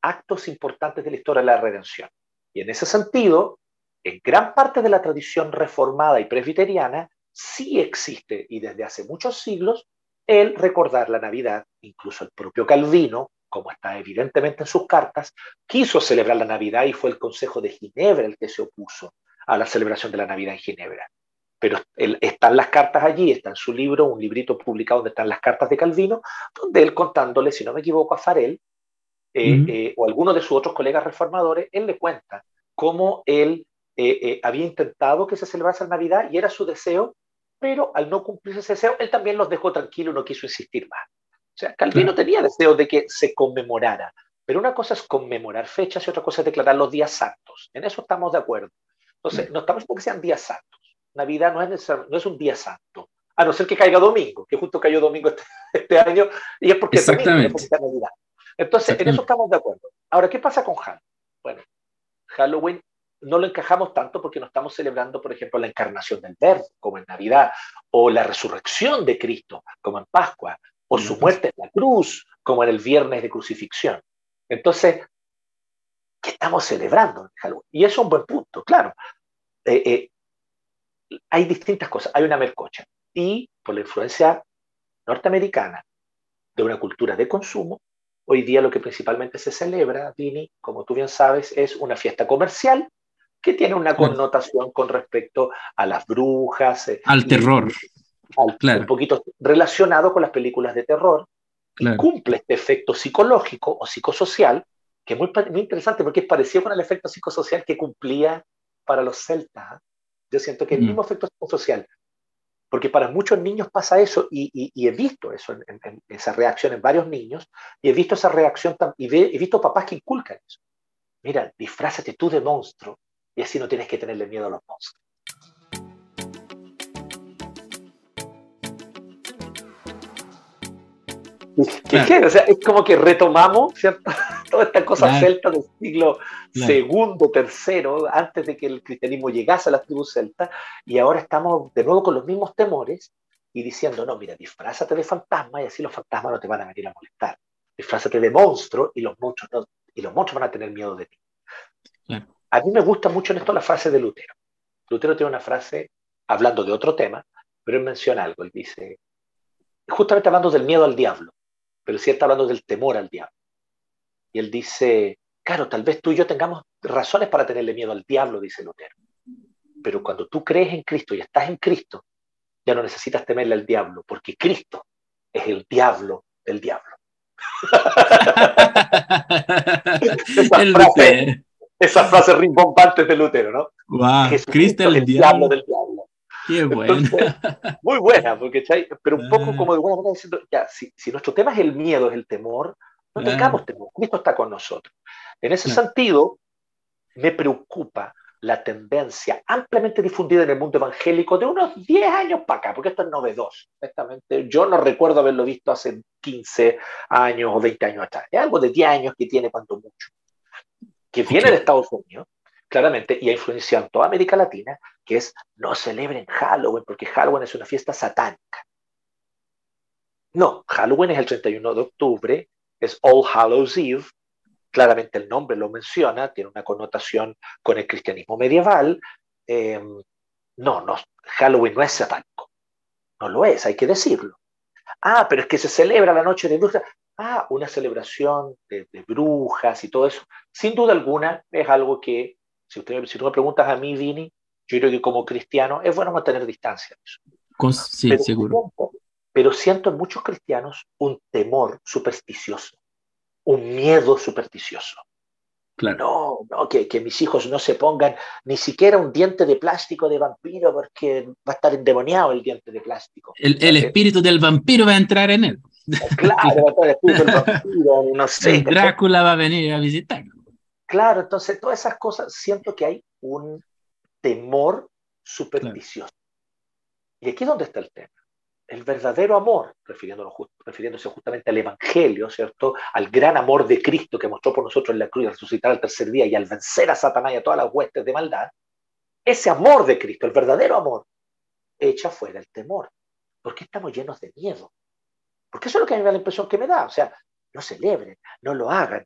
actos importantes de la historia de la redención. Y en ese sentido, en gran parte de la tradición reformada y presbiteriana, sí existe, y desde hace muchos siglos, el recordar la Navidad. Incluso el propio Calvino, como está evidentemente en sus cartas, quiso celebrar la Navidad y fue el Consejo de Ginebra el que se opuso a la celebración de la Navidad en Ginebra pero están las cartas allí, está en su libro, un librito publicado donde están las cartas de Calvino, donde él contándole, si no me equivoco, a Farel eh, eh, o a alguno de sus otros colegas reformadores, él le cuenta cómo él eh, había intentado que se celebrase la Navidad y era su deseo, pero al no cumplirse ese deseo, él también los dejó tranquilos y no quiso insistir más. O sea, Calvino tenía deseo de que se conmemorara, pero una cosa es conmemorar fechas y otra cosa es declarar los días santos. En eso estamos de acuerdo. Entonces, no estamos porque sean días santos Navidad no es, no es un día santo, a no ser que caiga domingo, que justo cayó domingo este, este año, y es porque es Navidad. Entonces, en eso estamos de acuerdo. Ahora, ¿qué pasa con Halloween? Bueno, Halloween no lo encajamos tanto porque no estamos celebrando, por ejemplo, la encarnación del Verbo, como en Navidad, o la resurrección de Cristo, como en Pascua, o su muerte en la cruz, como en el viernes de crucifixión. Entonces, ¿qué estamos celebrando en Halloween? Y eso es un buen punto, claro. Eh, eh, hay distintas cosas. Hay una mercocha y por la influencia norteamericana de una cultura de consumo, hoy día lo que principalmente se celebra, Dini, como tú bien sabes, es una fiesta comercial que tiene una connotación con respecto a las brujas. Eh, al terror. claro. Un poquito relacionado con las películas de terror. cumple este efecto psicológico o psicosocial, que es muy, muy interesante porque es parecido con el efecto psicosocial que cumplía para los celtas. Yo siento que el mismo efecto social, porque para muchos niños pasa eso y, he visto eso, en, esa reacción en varios niños, y he visto esa reacción y he visto papás que inculcan eso. Mira, disfrázate tú de monstruo y así no tienes que tenerle miedo a los monstruos. ¿Qué, O sea, es como que retomamos, ¿cierto? Toda esta cosa celta del siglo segundo, tercero, antes de que el cristianismo llegase a las tribus celtas, y ahora estamos de nuevo con los mismos temores y diciendo, no, mira, disfrázate de fantasma y así los fantasmas no te van a venir a molestar. Disfrázate de monstruo y los monstruos, y los monstruos van a tener miedo de ti. A mí me gusta mucho en esto la frase de Lutero. Lutero tiene una frase hablando de otro tema, pero él menciona algo. Él dice, justamente hablando del miedo al diablo pero sí está hablando del temor al diablo. Y él dice, claro, tal vez tú y yo tengamos razones para tenerle miedo al diablo, dice Lutero. Pero cuando tú crees en Cristo y estás en Cristo, ya no necesitas temerle al diablo, porque Cristo es el diablo del diablo. esa, frase, rimbombante de Lutero, ¿no? Wow, Cristo es el, diablo del diablo. Qué buena. muy buena, porque, pero un poco ah. como de buena manera diciendo, ya, si, si, nuestro tema es el miedo, es el temor, no tengamos temor, Cristo está con nosotros. En ese sentido, me preocupa la tendencia ampliamente difundida en el mundo evangélico de unos 10 años para acá, porque esto es novedoso. Exactamente. Yo no recuerdo haberlo visto hace 15 años o 20 años atrás. Es algo de 10 años que tiene cuanto mucho. Que viene de Estados Unidos, claramente, y ha influenciado en toda América Latina, que es no celebren Halloween, porque Halloween es una fiesta satánica. No, Halloween es el 31 de octubre, es All Hallows Eve, claramente el nombre lo menciona, tiene una connotación con el cristianismo medieval. Em, no, no, Halloween no es satánico, no lo es, hay que decirlo. Ah, pero es que se celebra la noche de luz. ah, una celebración de, brujas y todo eso, sin duda alguna es algo que, si, usted, si tú me preguntas a mí, Vini, yo creo que como cristiano es bueno mantener distancia. sí, pero seguro. Pero siento en muchos cristianos un temor supersticioso, un miedo supersticioso. No, no, que, que, mis hijos no se pongan ni siquiera un diente de plástico de vampiro porque va a estar endemoniado el diente de plástico. El, el espíritu del vampiro va a entrar en él. Claro, el espíritu del vampiro, no sé. Drácula va a venir a visitar. Claro, entonces todas esas cosas siento que hay un temor supersticioso. Y aquí es donde está el tema el verdadero amor, refiriéndose justamente al Evangelio, ¿cierto? Al gran amor de Cristo que mostró por nosotros en la cruz, al resucitar al tercer día y al vencer a Satanás y a todas las huestes de maldad, ese amor de Cristo, el verdadero amor, echa fuera el temor. ¿Por qué estamos llenos de miedo? Porque eso es lo que a mí me da la impresión que me da. O sea, no celebren, no lo hagan,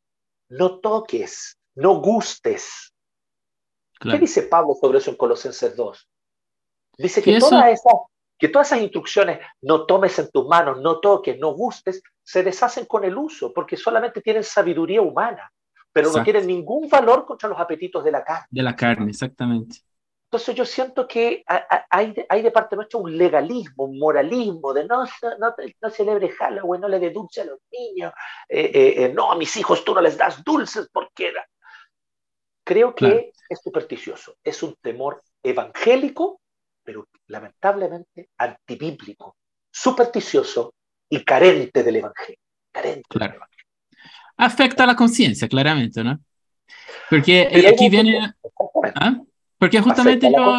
no toques, no gustes. ¿Qué dice Pablo sobre eso en Colosenses 2? Dice que toda esa que todas esas instrucciones, no tomes en tus manos, no toques, no gustes, se deshacen con el uso, porque solamente tienen sabiduría humana, pero no tienen ningún valor contra los apetitos de la carne. De la carne, exactamente. Entonces yo siento que hay, hay de parte nuestra un legalismo, un moralismo de no, no, no celebre Halloween, no le dé dulce a los niños, eh, eh, eh, no, a mis hijos tú no les das dulces porque... Creo que es supersticioso, es un temor evangélico pero lamentablemente antibíblico, supersticioso y carente del Evangelio. Carente claro. Afecta a la conciencia, claramente, ¿no? Porque aquí viene... ¿Ah? Porque justamente yo...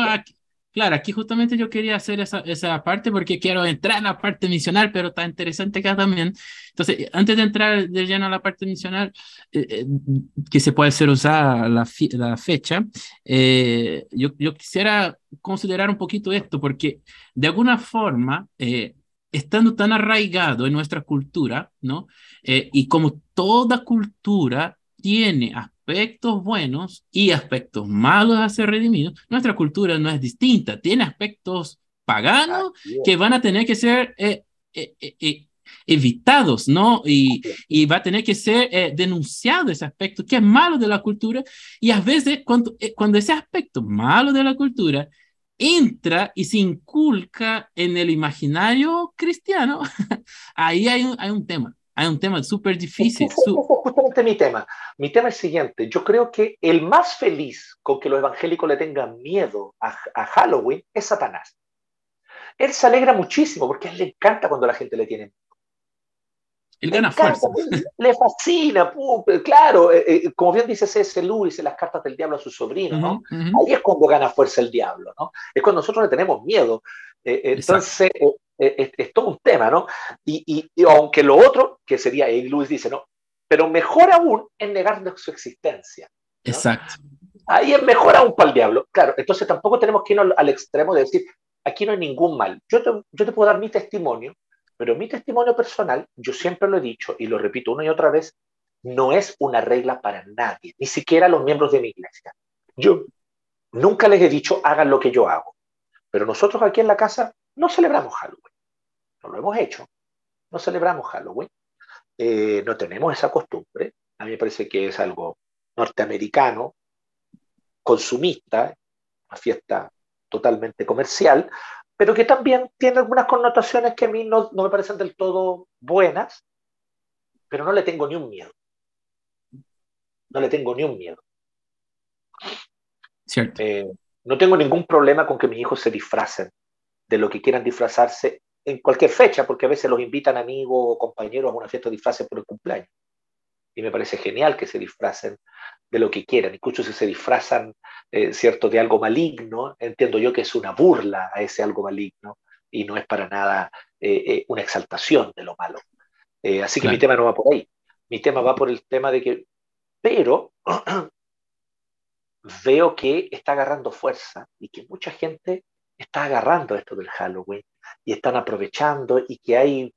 Claro, aquí justamente yo quería hacer esa, esa parte porque quiero entrar en la parte misional, pero está interesante acá también. Entonces, antes de entrar de lleno a la parte misional, eh, eh, que se puede ser usada la, la fecha, eh, yo, yo, quisiera considerar un poquito esto, porque de alguna forma, estando tan arraigado en nuestra cultura, ¿no? y como toda cultura tiene aspectos buenos y aspectos malos a ser redimidos, nuestra cultura no es distinta, tiene aspectos paganos que van a tener que ser eh, eh, eh, evitados, ¿no? Y, y, va a tener que ser denunciado ese aspecto que es malo de la cultura y a veces cuando, cuando ese aspecto malo de la cultura entra y se inculca en el imaginario cristiano, ahí hay un, hay un tema. Hay un tema súper difícil. Justamente mi tema. Mi tema es el siguiente. Yo creo que el más feliz con que los evangélicos le tengan miedo a, a Halloween es Satanás. Él se alegra muchísimo porque a él le encanta cuando la gente le tiene miedo. Él gana fuerza. Le fascina, claro, eh, eh, como bien dice C.S. Lewis en las cartas del diablo a su sobrino, ¿no? Ahí es cuando gana fuerza el diablo, ¿no? Es cuando nosotros le tenemos miedo. Eh, entonces, es, todo un tema, ¿no? Y, aunque lo otro, que sería, y Luis dice, ¿no? Pero mejor aún es negar su existencia. Exacto. Ahí es mejor aún para el diablo. Claro, entonces tampoco tenemos que ir al extremo de decir, aquí no hay ningún mal. Yo te, yo te puedo dar mi testimonio, pero mi testimonio personal, yo siempre lo he dicho y lo repito una y otra vez, no es una regla para nadie, ni siquiera los miembros de mi iglesia. Yo nunca les he dicho hagan lo que yo hago, pero nosotros aquí en la casa no celebramos Halloween. No lo hemos hecho. No celebramos Halloween. Eh, no tenemos esa costumbre. A mí me parece que es algo norteamericano, consumista, una fiesta totalmente comercial, pero que también tiene algunas connotaciones que a mí no, me parecen del todo buenas, pero no le tengo ni un miedo. No le tengo ni un miedo. Cierto. Eh, no tengo ningún problema con que mis hijos se disfracen de lo que quieran disfrazarse en cualquier fecha, porque a veces los invitan amigos o compañeros a una fiesta de disfraces por el cumpleaños. Y me parece genial que se disfracen de lo que quieran, incluso si se disfrazan, eh, ¿cierto?, de algo maligno, entiendo yo que es una burla a ese algo maligno y no es para nada eh, eh, una exaltación de lo malo. así que mi tema no va por ahí. Mi tema va por el tema de que, pero veo que está agarrando fuerza y que mucha gente está agarrando esto del Halloween y están aprovechando y que hay,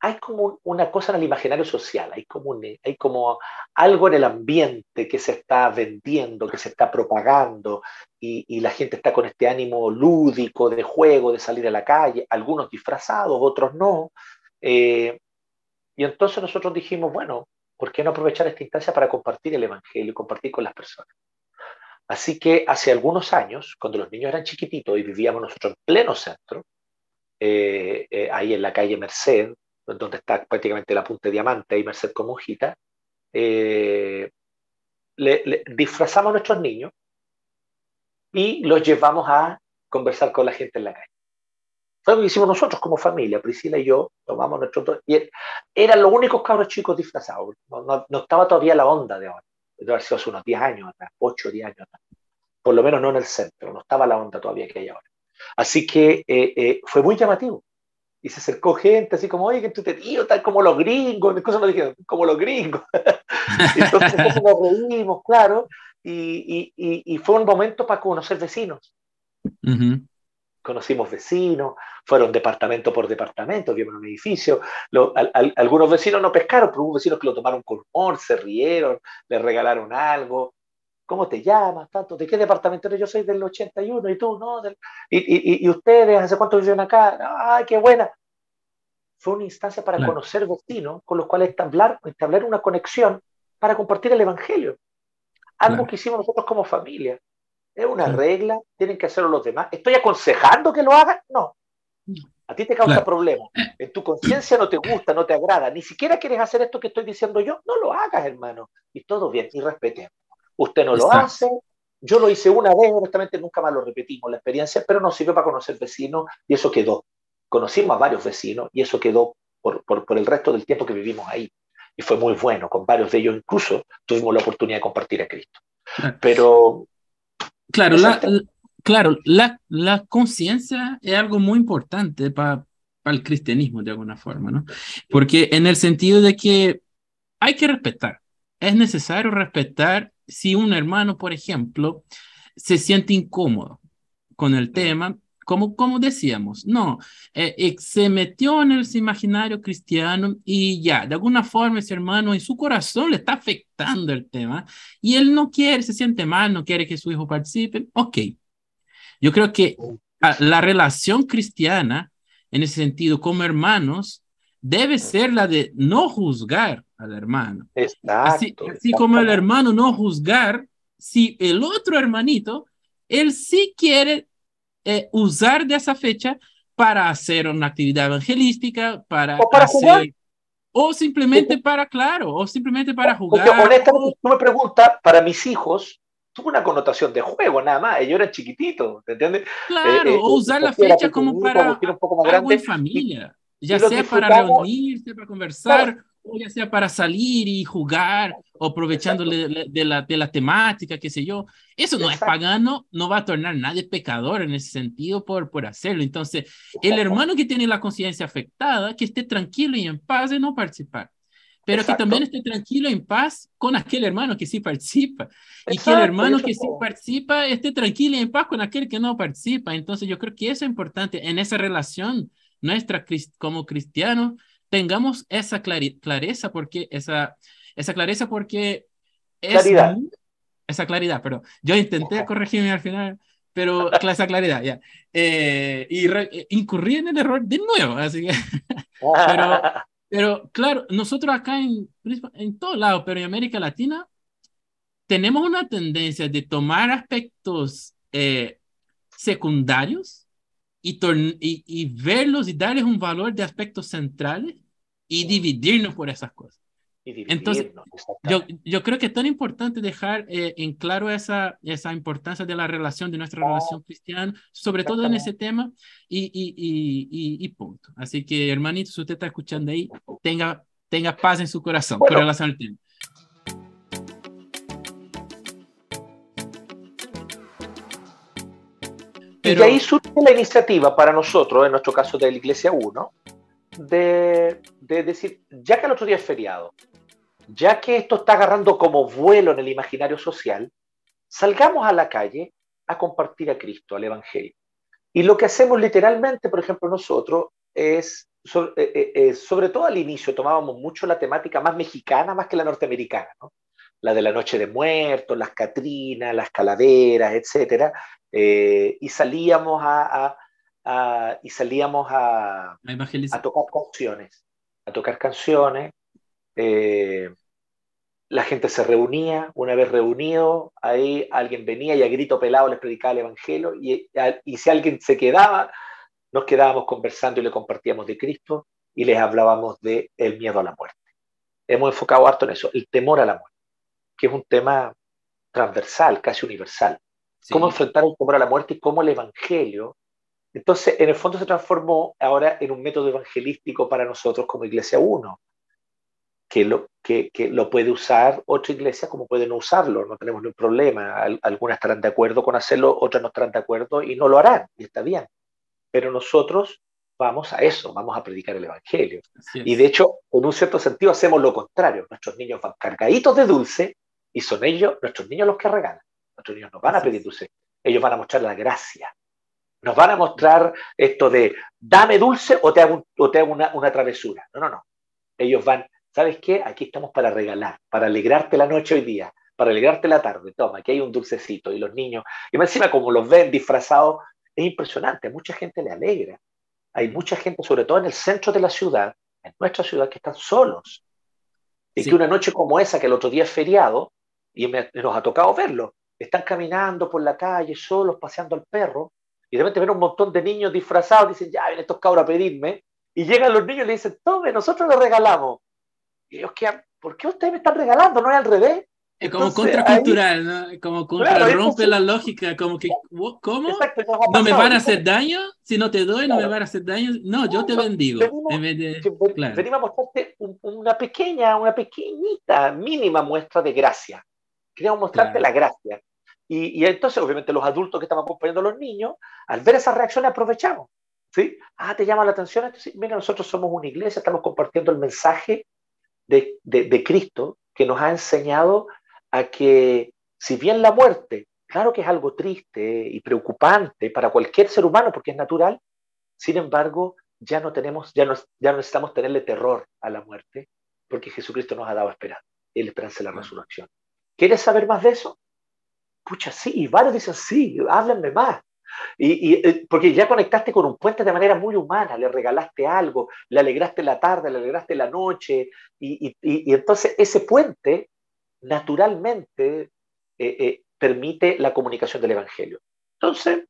hay como una cosa en el imaginario social, hay como, hay como algo en el ambiente que se está vendiendo, que se está propagando y, la gente está con este ánimo lúdico de juego, de salir a la calle, algunos disfrazados, otros no. Eh, Y entonces nosotros dijimos, bueno, ¿por qué no aprovechar esta instancia para compartir el Evangelio y compartir con las personas? Así que hace algunos años, cuando los niños eran chiquititos y vivíamos nosotros en pleno centro, eh, eh, ahí en la calle Merced, donde está prácticamente la punta de diamante y Merced con Monjita, eh, le, disfrazamos a nuestros niños y los llevamos a conversar con la gente en la calle. Fue lo que hicimos nosotros como familia, Priscila y yo, tomamos nuestros y eran los únicos cabros chicos disfrazados, no, estaba todavía la onda de ahora, debe haber sido hace unos 10 años atrás, 8 o 10 años atrás, por lo menos no en el centro, no estaba la onda todavía que hay ahora. Así que eh, eh, fue muy llamativo. Y se acercó gente así como, oye, que tú te tío, tal como los gringos, cosas dijeron, como los gringos. entonces, nos reímos, claro, y, y, y, fue un momento para conocer vecinos. Conocimos vecinos, fueron departamento por departamento, vimos un edificio. algunos vecinos no pescaron, pero hubo vecinos que lo tomaron con humor, se rieron, le regalaron algo. ¿Cómo te llamas? Tanto, ¿De qué departamento eres? Yo soy del 81 y tú, ¿no? y, y, ustedes, ¿hace cuánto viven acá? ¡Ay, qué buena! Fue una instancia para conocer vecinos con los cuales establecer, establecer una conexión para compartir el Evangelio. Algo que hicimos nosotros como familia. Es una regla, tienen que hacerlo los demás. ¿Estoy aconsejando que lo hagan? No. A ti te causa problemas. En tu conciencia no te gusta, no te agrada. Ni siquiera quieres hacer esto que estoy diciendo yo. No lo hagas, hermano. Y todo bien, y respetemos. Usted no lo hace, yo lo hice una vez, honestamente nunca más lo repetimos la experiencia, pero nos sirvió para conocer vecinos y eso quedó. Conocimos a varios vecinos y eso quedó por, por, el resto del tiempo que vivimos ahí. Y fue muy bueno, con varios de ellos incluso tuvimos la oportunidad de compartir a Cristo. Pero... Claro, la, claro, la, la conciencia es algo muy importante para el cristianismo de alguna forma, ¿no? Porque en el sentido de que hay que respetar, es necesario respetar si un hermano, por ejemplo, se siente incómodo con el tema, como, como decíamos, no, eh, eh, se metió en el imaginario cristiano y ya, de alguna forma ese hermano en su corazón le está afectando el tema y él no quiere, se siente mal, no quiere que su hijo participe, ok. Yo creo que la relación cristiana, en ese sentido, como hermanos, debe ser la de no juzgar al hermano. Así, así como el hermano no juzgar si el otro hermanito, él sí quiere eh, usar de esa fecha para hacer una actividad evangelística, para, o para jugar. O simplemente para, claro, o simplemente para jugar. Porque honestamente, tú me preguntas, para mis hijos, tuvo una connotación de juego, nada más. Ellos eran chiquititos, ¿entiendes? Claro, eh, eh, o usar la fecha como para un poco más algo en familia ya sea para reunirse, para conversar, o ya sea para salir y jugar, o aprovechando de, la, de la temática, qué sé yo. Eso no es pagano, no va a tornar nadie pecador en ese sentido por, por hacerlo. Entonces, el hermano que tiene la conciencia afectada, que esté tranquilo y en paz de no participar pero que también esté tranquilo, en paz con aquel hermano que sí participa. y que el hermano que sí participa esté tranquilo y en paz con aquel que no participa. Entonces yo creo que eso es importante en esa relación nuestra como cristianos tengamos esa clareza porque esa esa clareza porque claridad. esa claridad, pero yo intenté corregirme al final, pero esa claridad, ya. Eh, y eh, incurrí en el error de nuevo, así que, pero, pero claro, nosotros acá en, en todo lado, pero en América Latina, tenemos una tendencia de tomar aspectos eh, secundarios y, y, verlos y darles un valor de aspectos centrales y dividirnos por esas cosas. Entonces, yo, yo creo que es tan importante dejar eh, en claro esa, esa importancia de la relación, de nuestra relación cristiana, sobre todo en ese tema, y, y, y, y, punto. Así que, hermanito, si usted está escuchando ahí, tenga, tenga paz en su corazón con relación al tema. Y de ahí surge la iniciativa para nosotros, en nuestro caso de la Iglesia 1, de, de, decir, ya que el otro día es feriado, ya que esto está agarrando como vuelo en el imaginario social, salgamos a la calle a compartir a Cristo, al Evangelio. Y lo que hacemos literalmente, por ejemplo, nosotros es, sobre, eh, eh, eh, sobre todo al inicio, tomábamos mucho la temática más mexicana más que la norteamericana, ¿no? La de la Noche de Muertos, las Catrinas, las Calaveras, etcétera, eh, y salíamos a, y salíamos a, a tocar canciones. a tocar canciones. Eh, la gente se reunía, una vez reunido, ahí alguien venía y a grito pelado les predicaba el Evangelio, y, y si alguien se quedaba, nos quedábamos conversando y le compartíamos de Cristo y les hablábamos de el miedo a la muerte. Hemos enfocado harto en eso, el temor a la muerte, que es un tema transversal, casi universal. Cómo enfrentar el temor a la muerte y cómo el Evangelio. Entonces, en el fondo se transformó ahora en un método evangelístico para nosotros como Iglesia 1 que lo, que, que lo puede usar otra iglesia como puede no usarlo, no tenemos ningún problema. Algunas estarán de acuerdo con hacerlo, otras no estarán de acuerdo y no lo harán, y está bien. Pero nosotros vamos a eso, vamos a predicar el Evangelio. Y de hecho, en un cierto sentido, hacemos lo contrario. Nuestros niños van cargaditos de dulce y son ellos, nuestros niños, los que regalan. Nuestros niños no van a pedir dulce, ellos van a mostrar la gracia. Nos van a mostrar esto de dame dulce o te hago, o te hago una, una travesura. No, no, no. Ellos van ¿sabes qué? Aquí estamos para regalar, para alegrarte la noche hoy día, para alegrarte la tarde. Toma, aquí hay un dulcecito. Y los niños, y encima como los ven disfrazados, es impresionante. mucha gente le alegra. Hay mucha gente, sobre todo en el centro de la ciudad, en nuestra ciudad, que están solos. Y que una noche como esa, que el otro día es feriado, y nos ha tocado verlo, están caminando por la calle solos, paseando al perro, y de repente ven un montón de niños disfrazados, dicen, ya vienen estos cabros a pedirme, y llegan los niños y le dicen, tome, nosotros le regalamos. Y ellos quedan, ¿por qué ustedes me están regalando? ¿No es al revés? Es como contracultural, ¿no? Como contra rompe la lógica, como que, ¿cómo? ¿No me van a hacer daño? Si no te doy, no me van a hacer daño. No, yo te bendigo. Venimos, a mostrarte una pequeña, una pequeñita, mínima muestra de gracia. Queríamos mostrarte la gracia. Y, y, entonces, obviamente, los adultos que estaban acompañando a los niños, al ver esas reacciones, aprovechamos. ¿sí? Ah, te llama la atención. Entonces, mira, nosotros somos una iglesia, estamos compartiendo el mensaje de, de, Cristo que nos ha enseñado a que si bien la muerte, claro que es algo triste y preocupante para cualquier ser humano porque es natural, sin embargo, ya no tenemos, ya no, ya no necesitamos tenerle terror a la muerte porque Jesucristo nos ha dado esperanza, el esperanza de la resurrección. ¿Quieres saber más de eso? Pucha, sí, y varios dicen, sí, háblenme más. Y, eh, porque ya conectaste con un puente de manera muy humana, le regalaste algo, le alegraste la tarde, le alegraste la noche, y, y entonces ese puente naturalmente eh, eh, permite la comunicación del Evangelio. Entonces,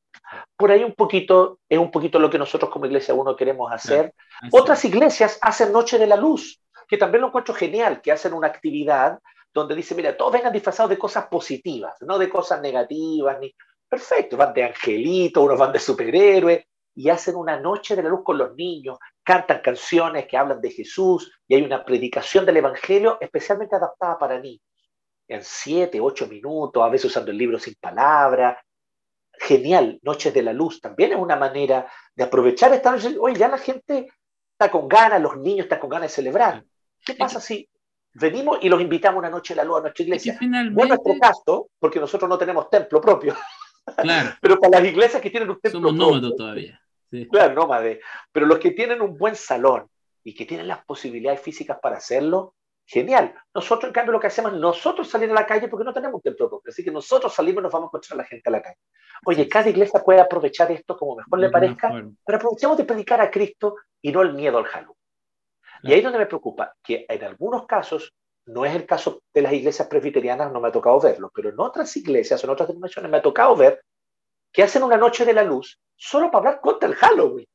por ahí un poquito, es un poquito lo que nosotros como Iglesia Uno queremos hacer. Otras iglesias hacen Noche de la Luz, que también lo encuentro genial, que hacen una actividad donde dice, mira, todos vengan disfrazados de cosas positivas, no de cosas negativas, ni, Perfecto, van de angelito, unos van de superhéroes y hacen una noche de la luz con los niños, cantan canciones que hablan de Jesús y hay una predicación del Evangelio especialmente adaptada para niños, en siete, ocho minutos, a veces usando el libro sin palabras. Genial, Noches de la Luz también es una manera de aprovechar esta noche. Oye, ya la gente está con ganas, los niños están con ganas de celebrar. ¿Qué pasa si venimos y los invitamos una noche de la luz a nuestra iglesia? No es nuestro caso, porque nosotros no tenemos templo propio. Claro. Pero para las iglesias que tienen un templo Somos nómados todavía. Claro, nómades. Pero los que tienen un buen salón y que tienen las posibilidades físicas para hacerlo, genial. Nosotros, en cambio, lo que hacemos es nosotros salir a la calle porque no tenemos un templo propio. Así que nosotros salimos y nos vamos a encontrar a la gente a la calle. Oye, cada iglesia puede aprovechar esto como mejor le parezca, pero aprovechemos de predicar a Cristo y no el miedo al jalú. Y ahí es donde me preocupa, que en algunos casos no es el caso de las iglesias presbiterianas, no me ha tocado verlo, pero en otras iglesias, en otras denominaciones, me ha tocado ver que hacen una noche de la luz solo para hablar contra el Halloween.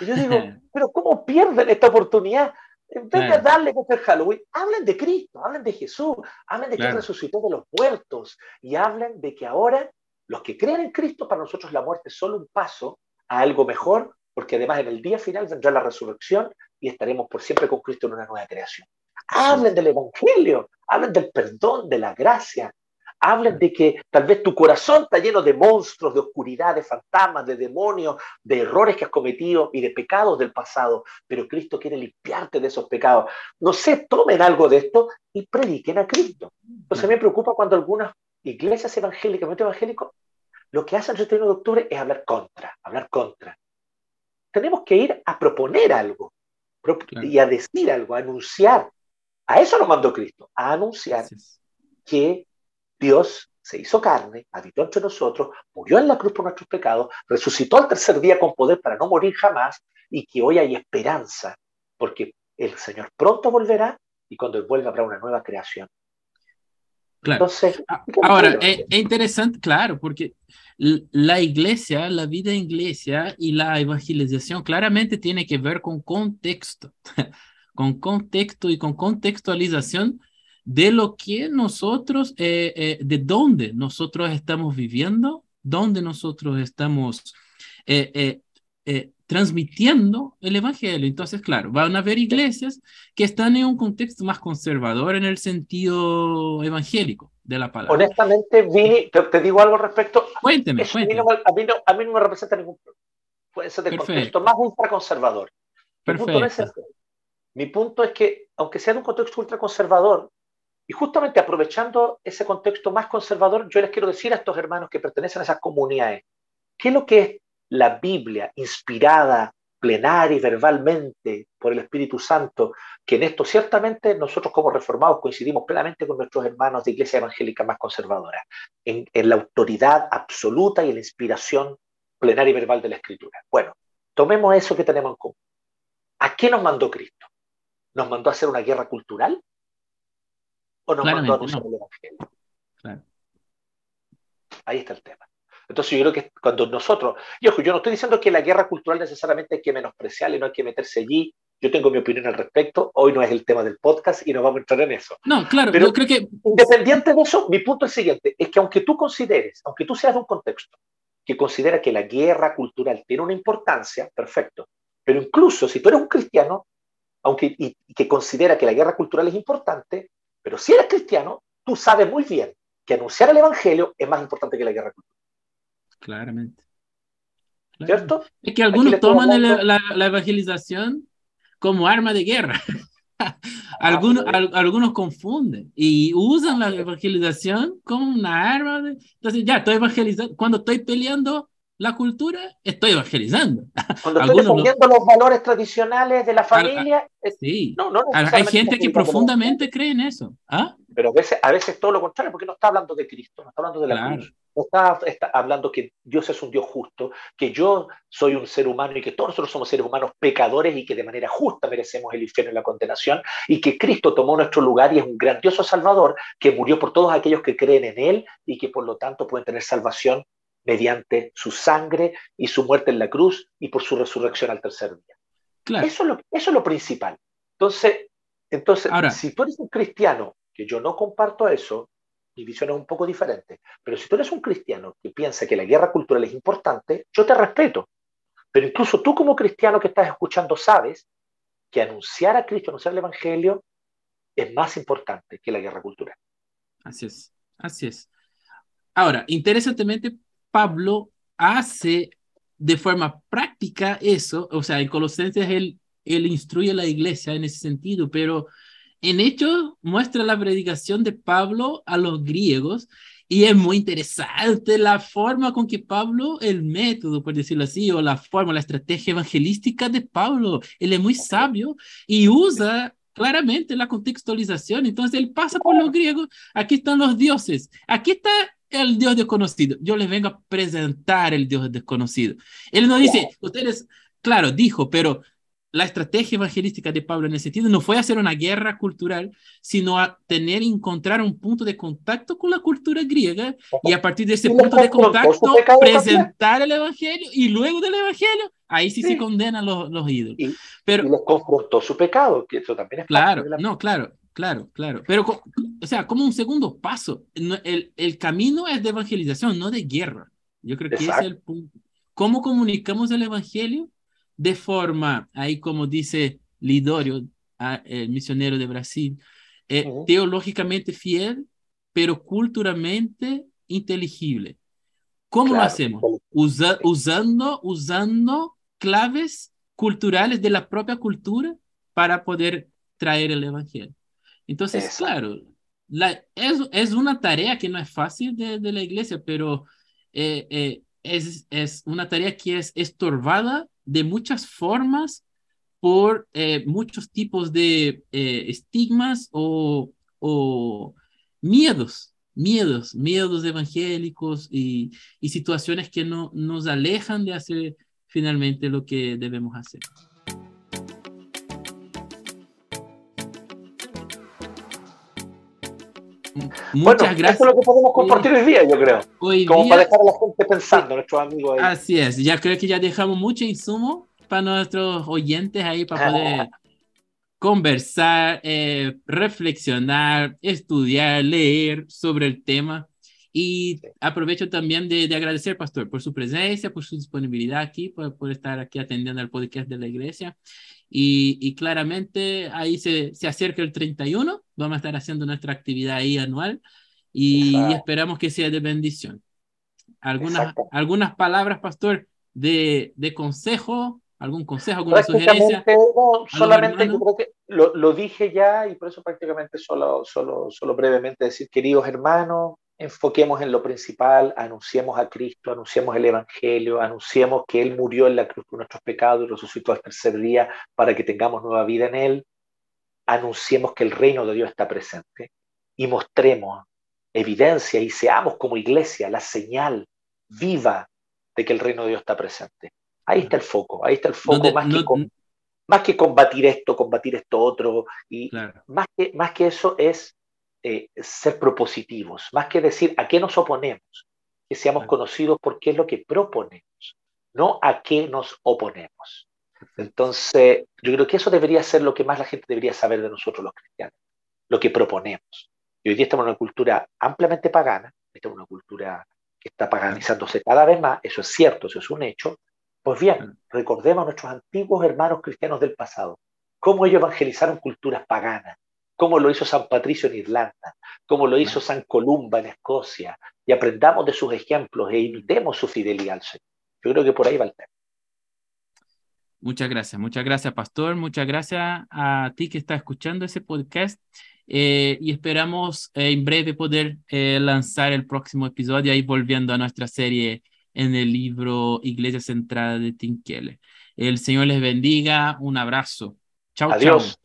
Y yo digo, pero ¿cómo pierden esta oportunidad? En vez de darle contra el Halloween, hablen de Cristo, hablen de Jesús, hablen de que resucitó de los muertos y hablen de que ahora los que creen en Cristo, para nosotros la muerte es solo un paso a algo mejor, porque además en el día final vendrá la resurrección y estaremos por siempre con Cristo en una nueva creación. Hablen del Evangelio, hablen del perdón, de la gracia. Hablen de que tal vez tu corazón está lleno de monstruos, de oscuridad, de fantasmas, de demonios, de errores que has cometido y de pecados del pasado, pero Cristo quiere limpiarte de esos pecados. No sé, tomen algo de esto y prediquen a Cristo. Entonces me preocupa cuando algunas iglesias evangélicas, evangélicos, lo que hacen el 31 de octubre es hablar contra, hablar contra. Tenemos que ir a proponer algo y a decir algo, a anunciar. A eso nos mandó Cristo, a anunciar que Dios se hizo carne, habitó entre nosotros, murió en la cruz por nuestros pecados, resucitó al tercer día con poder para no morir jamás y que hoy hay esperanza, porque el Señor pronto volverá y cuando Él vuelva habrá una nueva creación. Claro. Entonces, ahora, es, es, interesante, claro, porque la iglesia, la vida iglesia y la evangelización claramente tiene que ver con contexto, con contexto y con contextualización de lo que nosotros, eh, eh, de dónde nosotros estamos viviendo, dónde nosotros estamos eh, transmitiendo el Evangelio. Entonces, claro, van a haber iglesias que están en un contexto más conservador en el sentido evangélico de la palabra. Honestamente, Vini, te, digo algo al respecto. Cuénteme, cuénteme. A, mí no, a, mí no, me representa ningún. Puede ser del contexto más ultraconservador. Mi punto, no es Mi punto es que, aunque sea de un contexto ultraconservador, y justamente aprovechando ese contexto más conservador, yo les quiero decir a estos hermanos que pertenecen a esas comunidades, ¿qué es lo que es la Biblia inspirada plenaria y verbalmente por el Espíritu Santo, que en esto ciertamente nosotros como reformados coincidimos plenamente con nuestros hermanos de iglesia evangélica más conservadora, en, en la autoridad absoluta y en la inspiración plenaria y verbal de la Escritura. Bueno, tomemos eso que tenemos en común. ¿A qué nos mandó Cristo? ¿Nos mandó a hacer una guerra cultural? ¿O nos mandó a anunciar el Evangelio? Ahí está el tema. Entonces yo creo que cuando nosotros, y ojo, yo no estoy diciendo que la guerra cultural necesariamente hay que menospreciarla y no hay que meterse allí. Yo tengo mi opinión al respecto. Hoy no es el tema del podcast y no vamos a entrar en eso. No, claro, pero yo creo que... Independiente de eso, mi punto es el siguiente, es que aunque tú consideres, aunque tú seas de un contexto que considera que la guerra cultural tiene una importancia, perfecto. Pero incluso si tú eres un cristiano, aunque y, que considera que la guerra cultural es importante, pero si eres cristiano, tú sabes muy bien que anunciar el evangelio es más importante que la guerra cultural. Claramente. ¿Cierto? Es que algunos toman la, la, evangelización como arma de guerra. algunos, algunos confunden y usan la evangelización como una arma. De... Entonces, ya, estoy evangelizando. Cuando estoy peleando la cultura, estoy evangelizando. Cuando estoy defendiendo los valores tradicionales de la familia. sí, no, no hay gente que profundamente cree en eso. ¿Ah? Pero a veces, a veces todo lo contrario, porque no está hablando de Cristo, no está hablando de la cruz. Está, está, hablando que Dios es un Dios justo, que yo soy un ser humano y que todos nosotros somos seres humanos pecadores y que de manera justa merecemos el infierno y la condenación, y que Cristo tomó nuestro lugar y es un grandioso Salvador que murió por todos aquellos que creen en Él y que por lo tanto pueden tener salvación mediante su sangre y su muerte en la cruz y por su resurrección al tercer día. Eso, es lo, eso es lo principal. Entonces, entonces si tú eres un cristiano que yo no comparto eso, mi visión es un poco diferente. Pero si tú eres un cristiano que piensa que la guerra cultural es importante, yo te respeto. Pero incluso tú como cristiano que estás escuchando sabes que anunciar a Cristo, anunciar el Evangelio, es más importante que la guerra cultural. Así es, así es. Ahora, interesantemente, Pablo hace de forma práctica eso, o sea, en Colosenses él, él instruye a la iglesia en ese sentido, pero en hecho muestra la predicación de Pablo a los griegos y es muy interesante la forma con que Pablo, el método, por decirlo así, o la forma, la estrategia evangelística de Pablo, él es muy sabio y usa claramente la contextualización. Entonces él pasa por los griegos, aquí están los dioses, aquí está el Dios desconocido. Yo les vengo a presentar el Dios desconocido. Él no dice, ustedes, claro, dijo, pero la estrategia evangelística de Pablo en ese sentido no fue hacer una guerra cultural, sino a tener encontrar un punto de contacto con la cultura griega y a partir de ese punto de contacto presentar el evangelio y luego del evangelio, ahí sí, se condenan los, los ídolos. Y, Pero, y confrontó su pecado, que eso también es Claro, no, claro, claro, claro. Pero, o sea, como un segundo paso, el, el camino es de evangelización, no de guerra. Yo creo que ese es el punto. ¿Cómo comunicamos el evangelio? De forma, ahí como dice Lidorio, el misionero de Brasil, eh, teológicamente fiel, pero culturalmente inteligible. ¿Cómo lo hacemos? usando, usando claves culturales de la propia cultura para poder traer el Evangelio. Entonces, claro, la, es, es, una tarea que no es fácil de, de la iglesia, pero eh, eh, es, es una tarea que es estorbada de muchas formas por eh, muchos tipos de eh, estigmas o, o, miedos, miedos, miedos evangélicos y, y situaciones que no, nos alejan de hacer finalmente lo que debemos hacer. Muchas gracias. Eso es lo que podemos compartir hoy, día, yo creo. Como para dejar a la gente pensando, nuestros amigos ahí. Así es, ya creo que ya dejamos mucho insumo para nuestros oyentes ahí para poder conversar, eh, reflexionar, estudiar, leer sobre el tema. Y aprovecho también de, agradecer, Pastor, por su presencia, por su disponibilidad aquí, por, por estar aquí atendiendo al podcast de la iglesia. Y, y claramente ahí se, se, acerca el 31, vamos a estar haciendo nuestra actividad ahí anual y, esperamos que sea de bendición. Algunas, algunas palabras, Pastor, de, de consejo ¿Algún consejo, alguna sugerencia? solamente yo creo que lo, lo, dije ya y por eso prácticamente solo, solo, solo brevemente decir, queridos hermanos, enfoquemos en lo principal, anunciemos a Cristo, anunciemos el Evangelio, anunciemos que Él murió en la cruz por nuestros pecados y resucitó al tercer día para que tengamos nueva vida en Él, anunciemos que el reino de Dios está presente y mostremos evidencia y seamos como iglesia la señal viva de que el reino de Dios está presente. Ahí está el foco, ahí está el foco, más, que más, que combatir esto, combatir esto otro, y más, que, más que eso es eh, ser propositivos, más que decir a qué nos oponemos, que seamos conocidos por qué es lo que proponemos, no a qué nos oponemos. Entonces, yo creo que eso debería ser lo que más la gente debería saber de nosotros los cristianos, lo que proponemos. Y hoy día estamos en una cultura ampliamente pagana, estamos en una cultura que está paganizándose cada vez más, eso es cierto, eso es un hecho, pues bien, recordemos a nuestros antiguos hermanos cristianos del pasado, cómo ellos evangelizaron culturas paganas, cómo lo hizo San Patricio en Irlanda, cómo lo hizo San Columba en Escocia, y aprendamos de sus ejemplos e imitemos su fidelidad al Señor. Yo creo que por ahí va el tema. Muchas gracias, muchas gracias, Pastor. Muchas gracias a ti que está escuchando ese podcast. Eh, y esperamos eh, en breve poder eh, lanzar el próximo episodio ahí volviendo a nuestra serie en el libro Iglesia Centrada de Tinquele. El Señor les bendiga. Un abrazo. Chao, Adiós.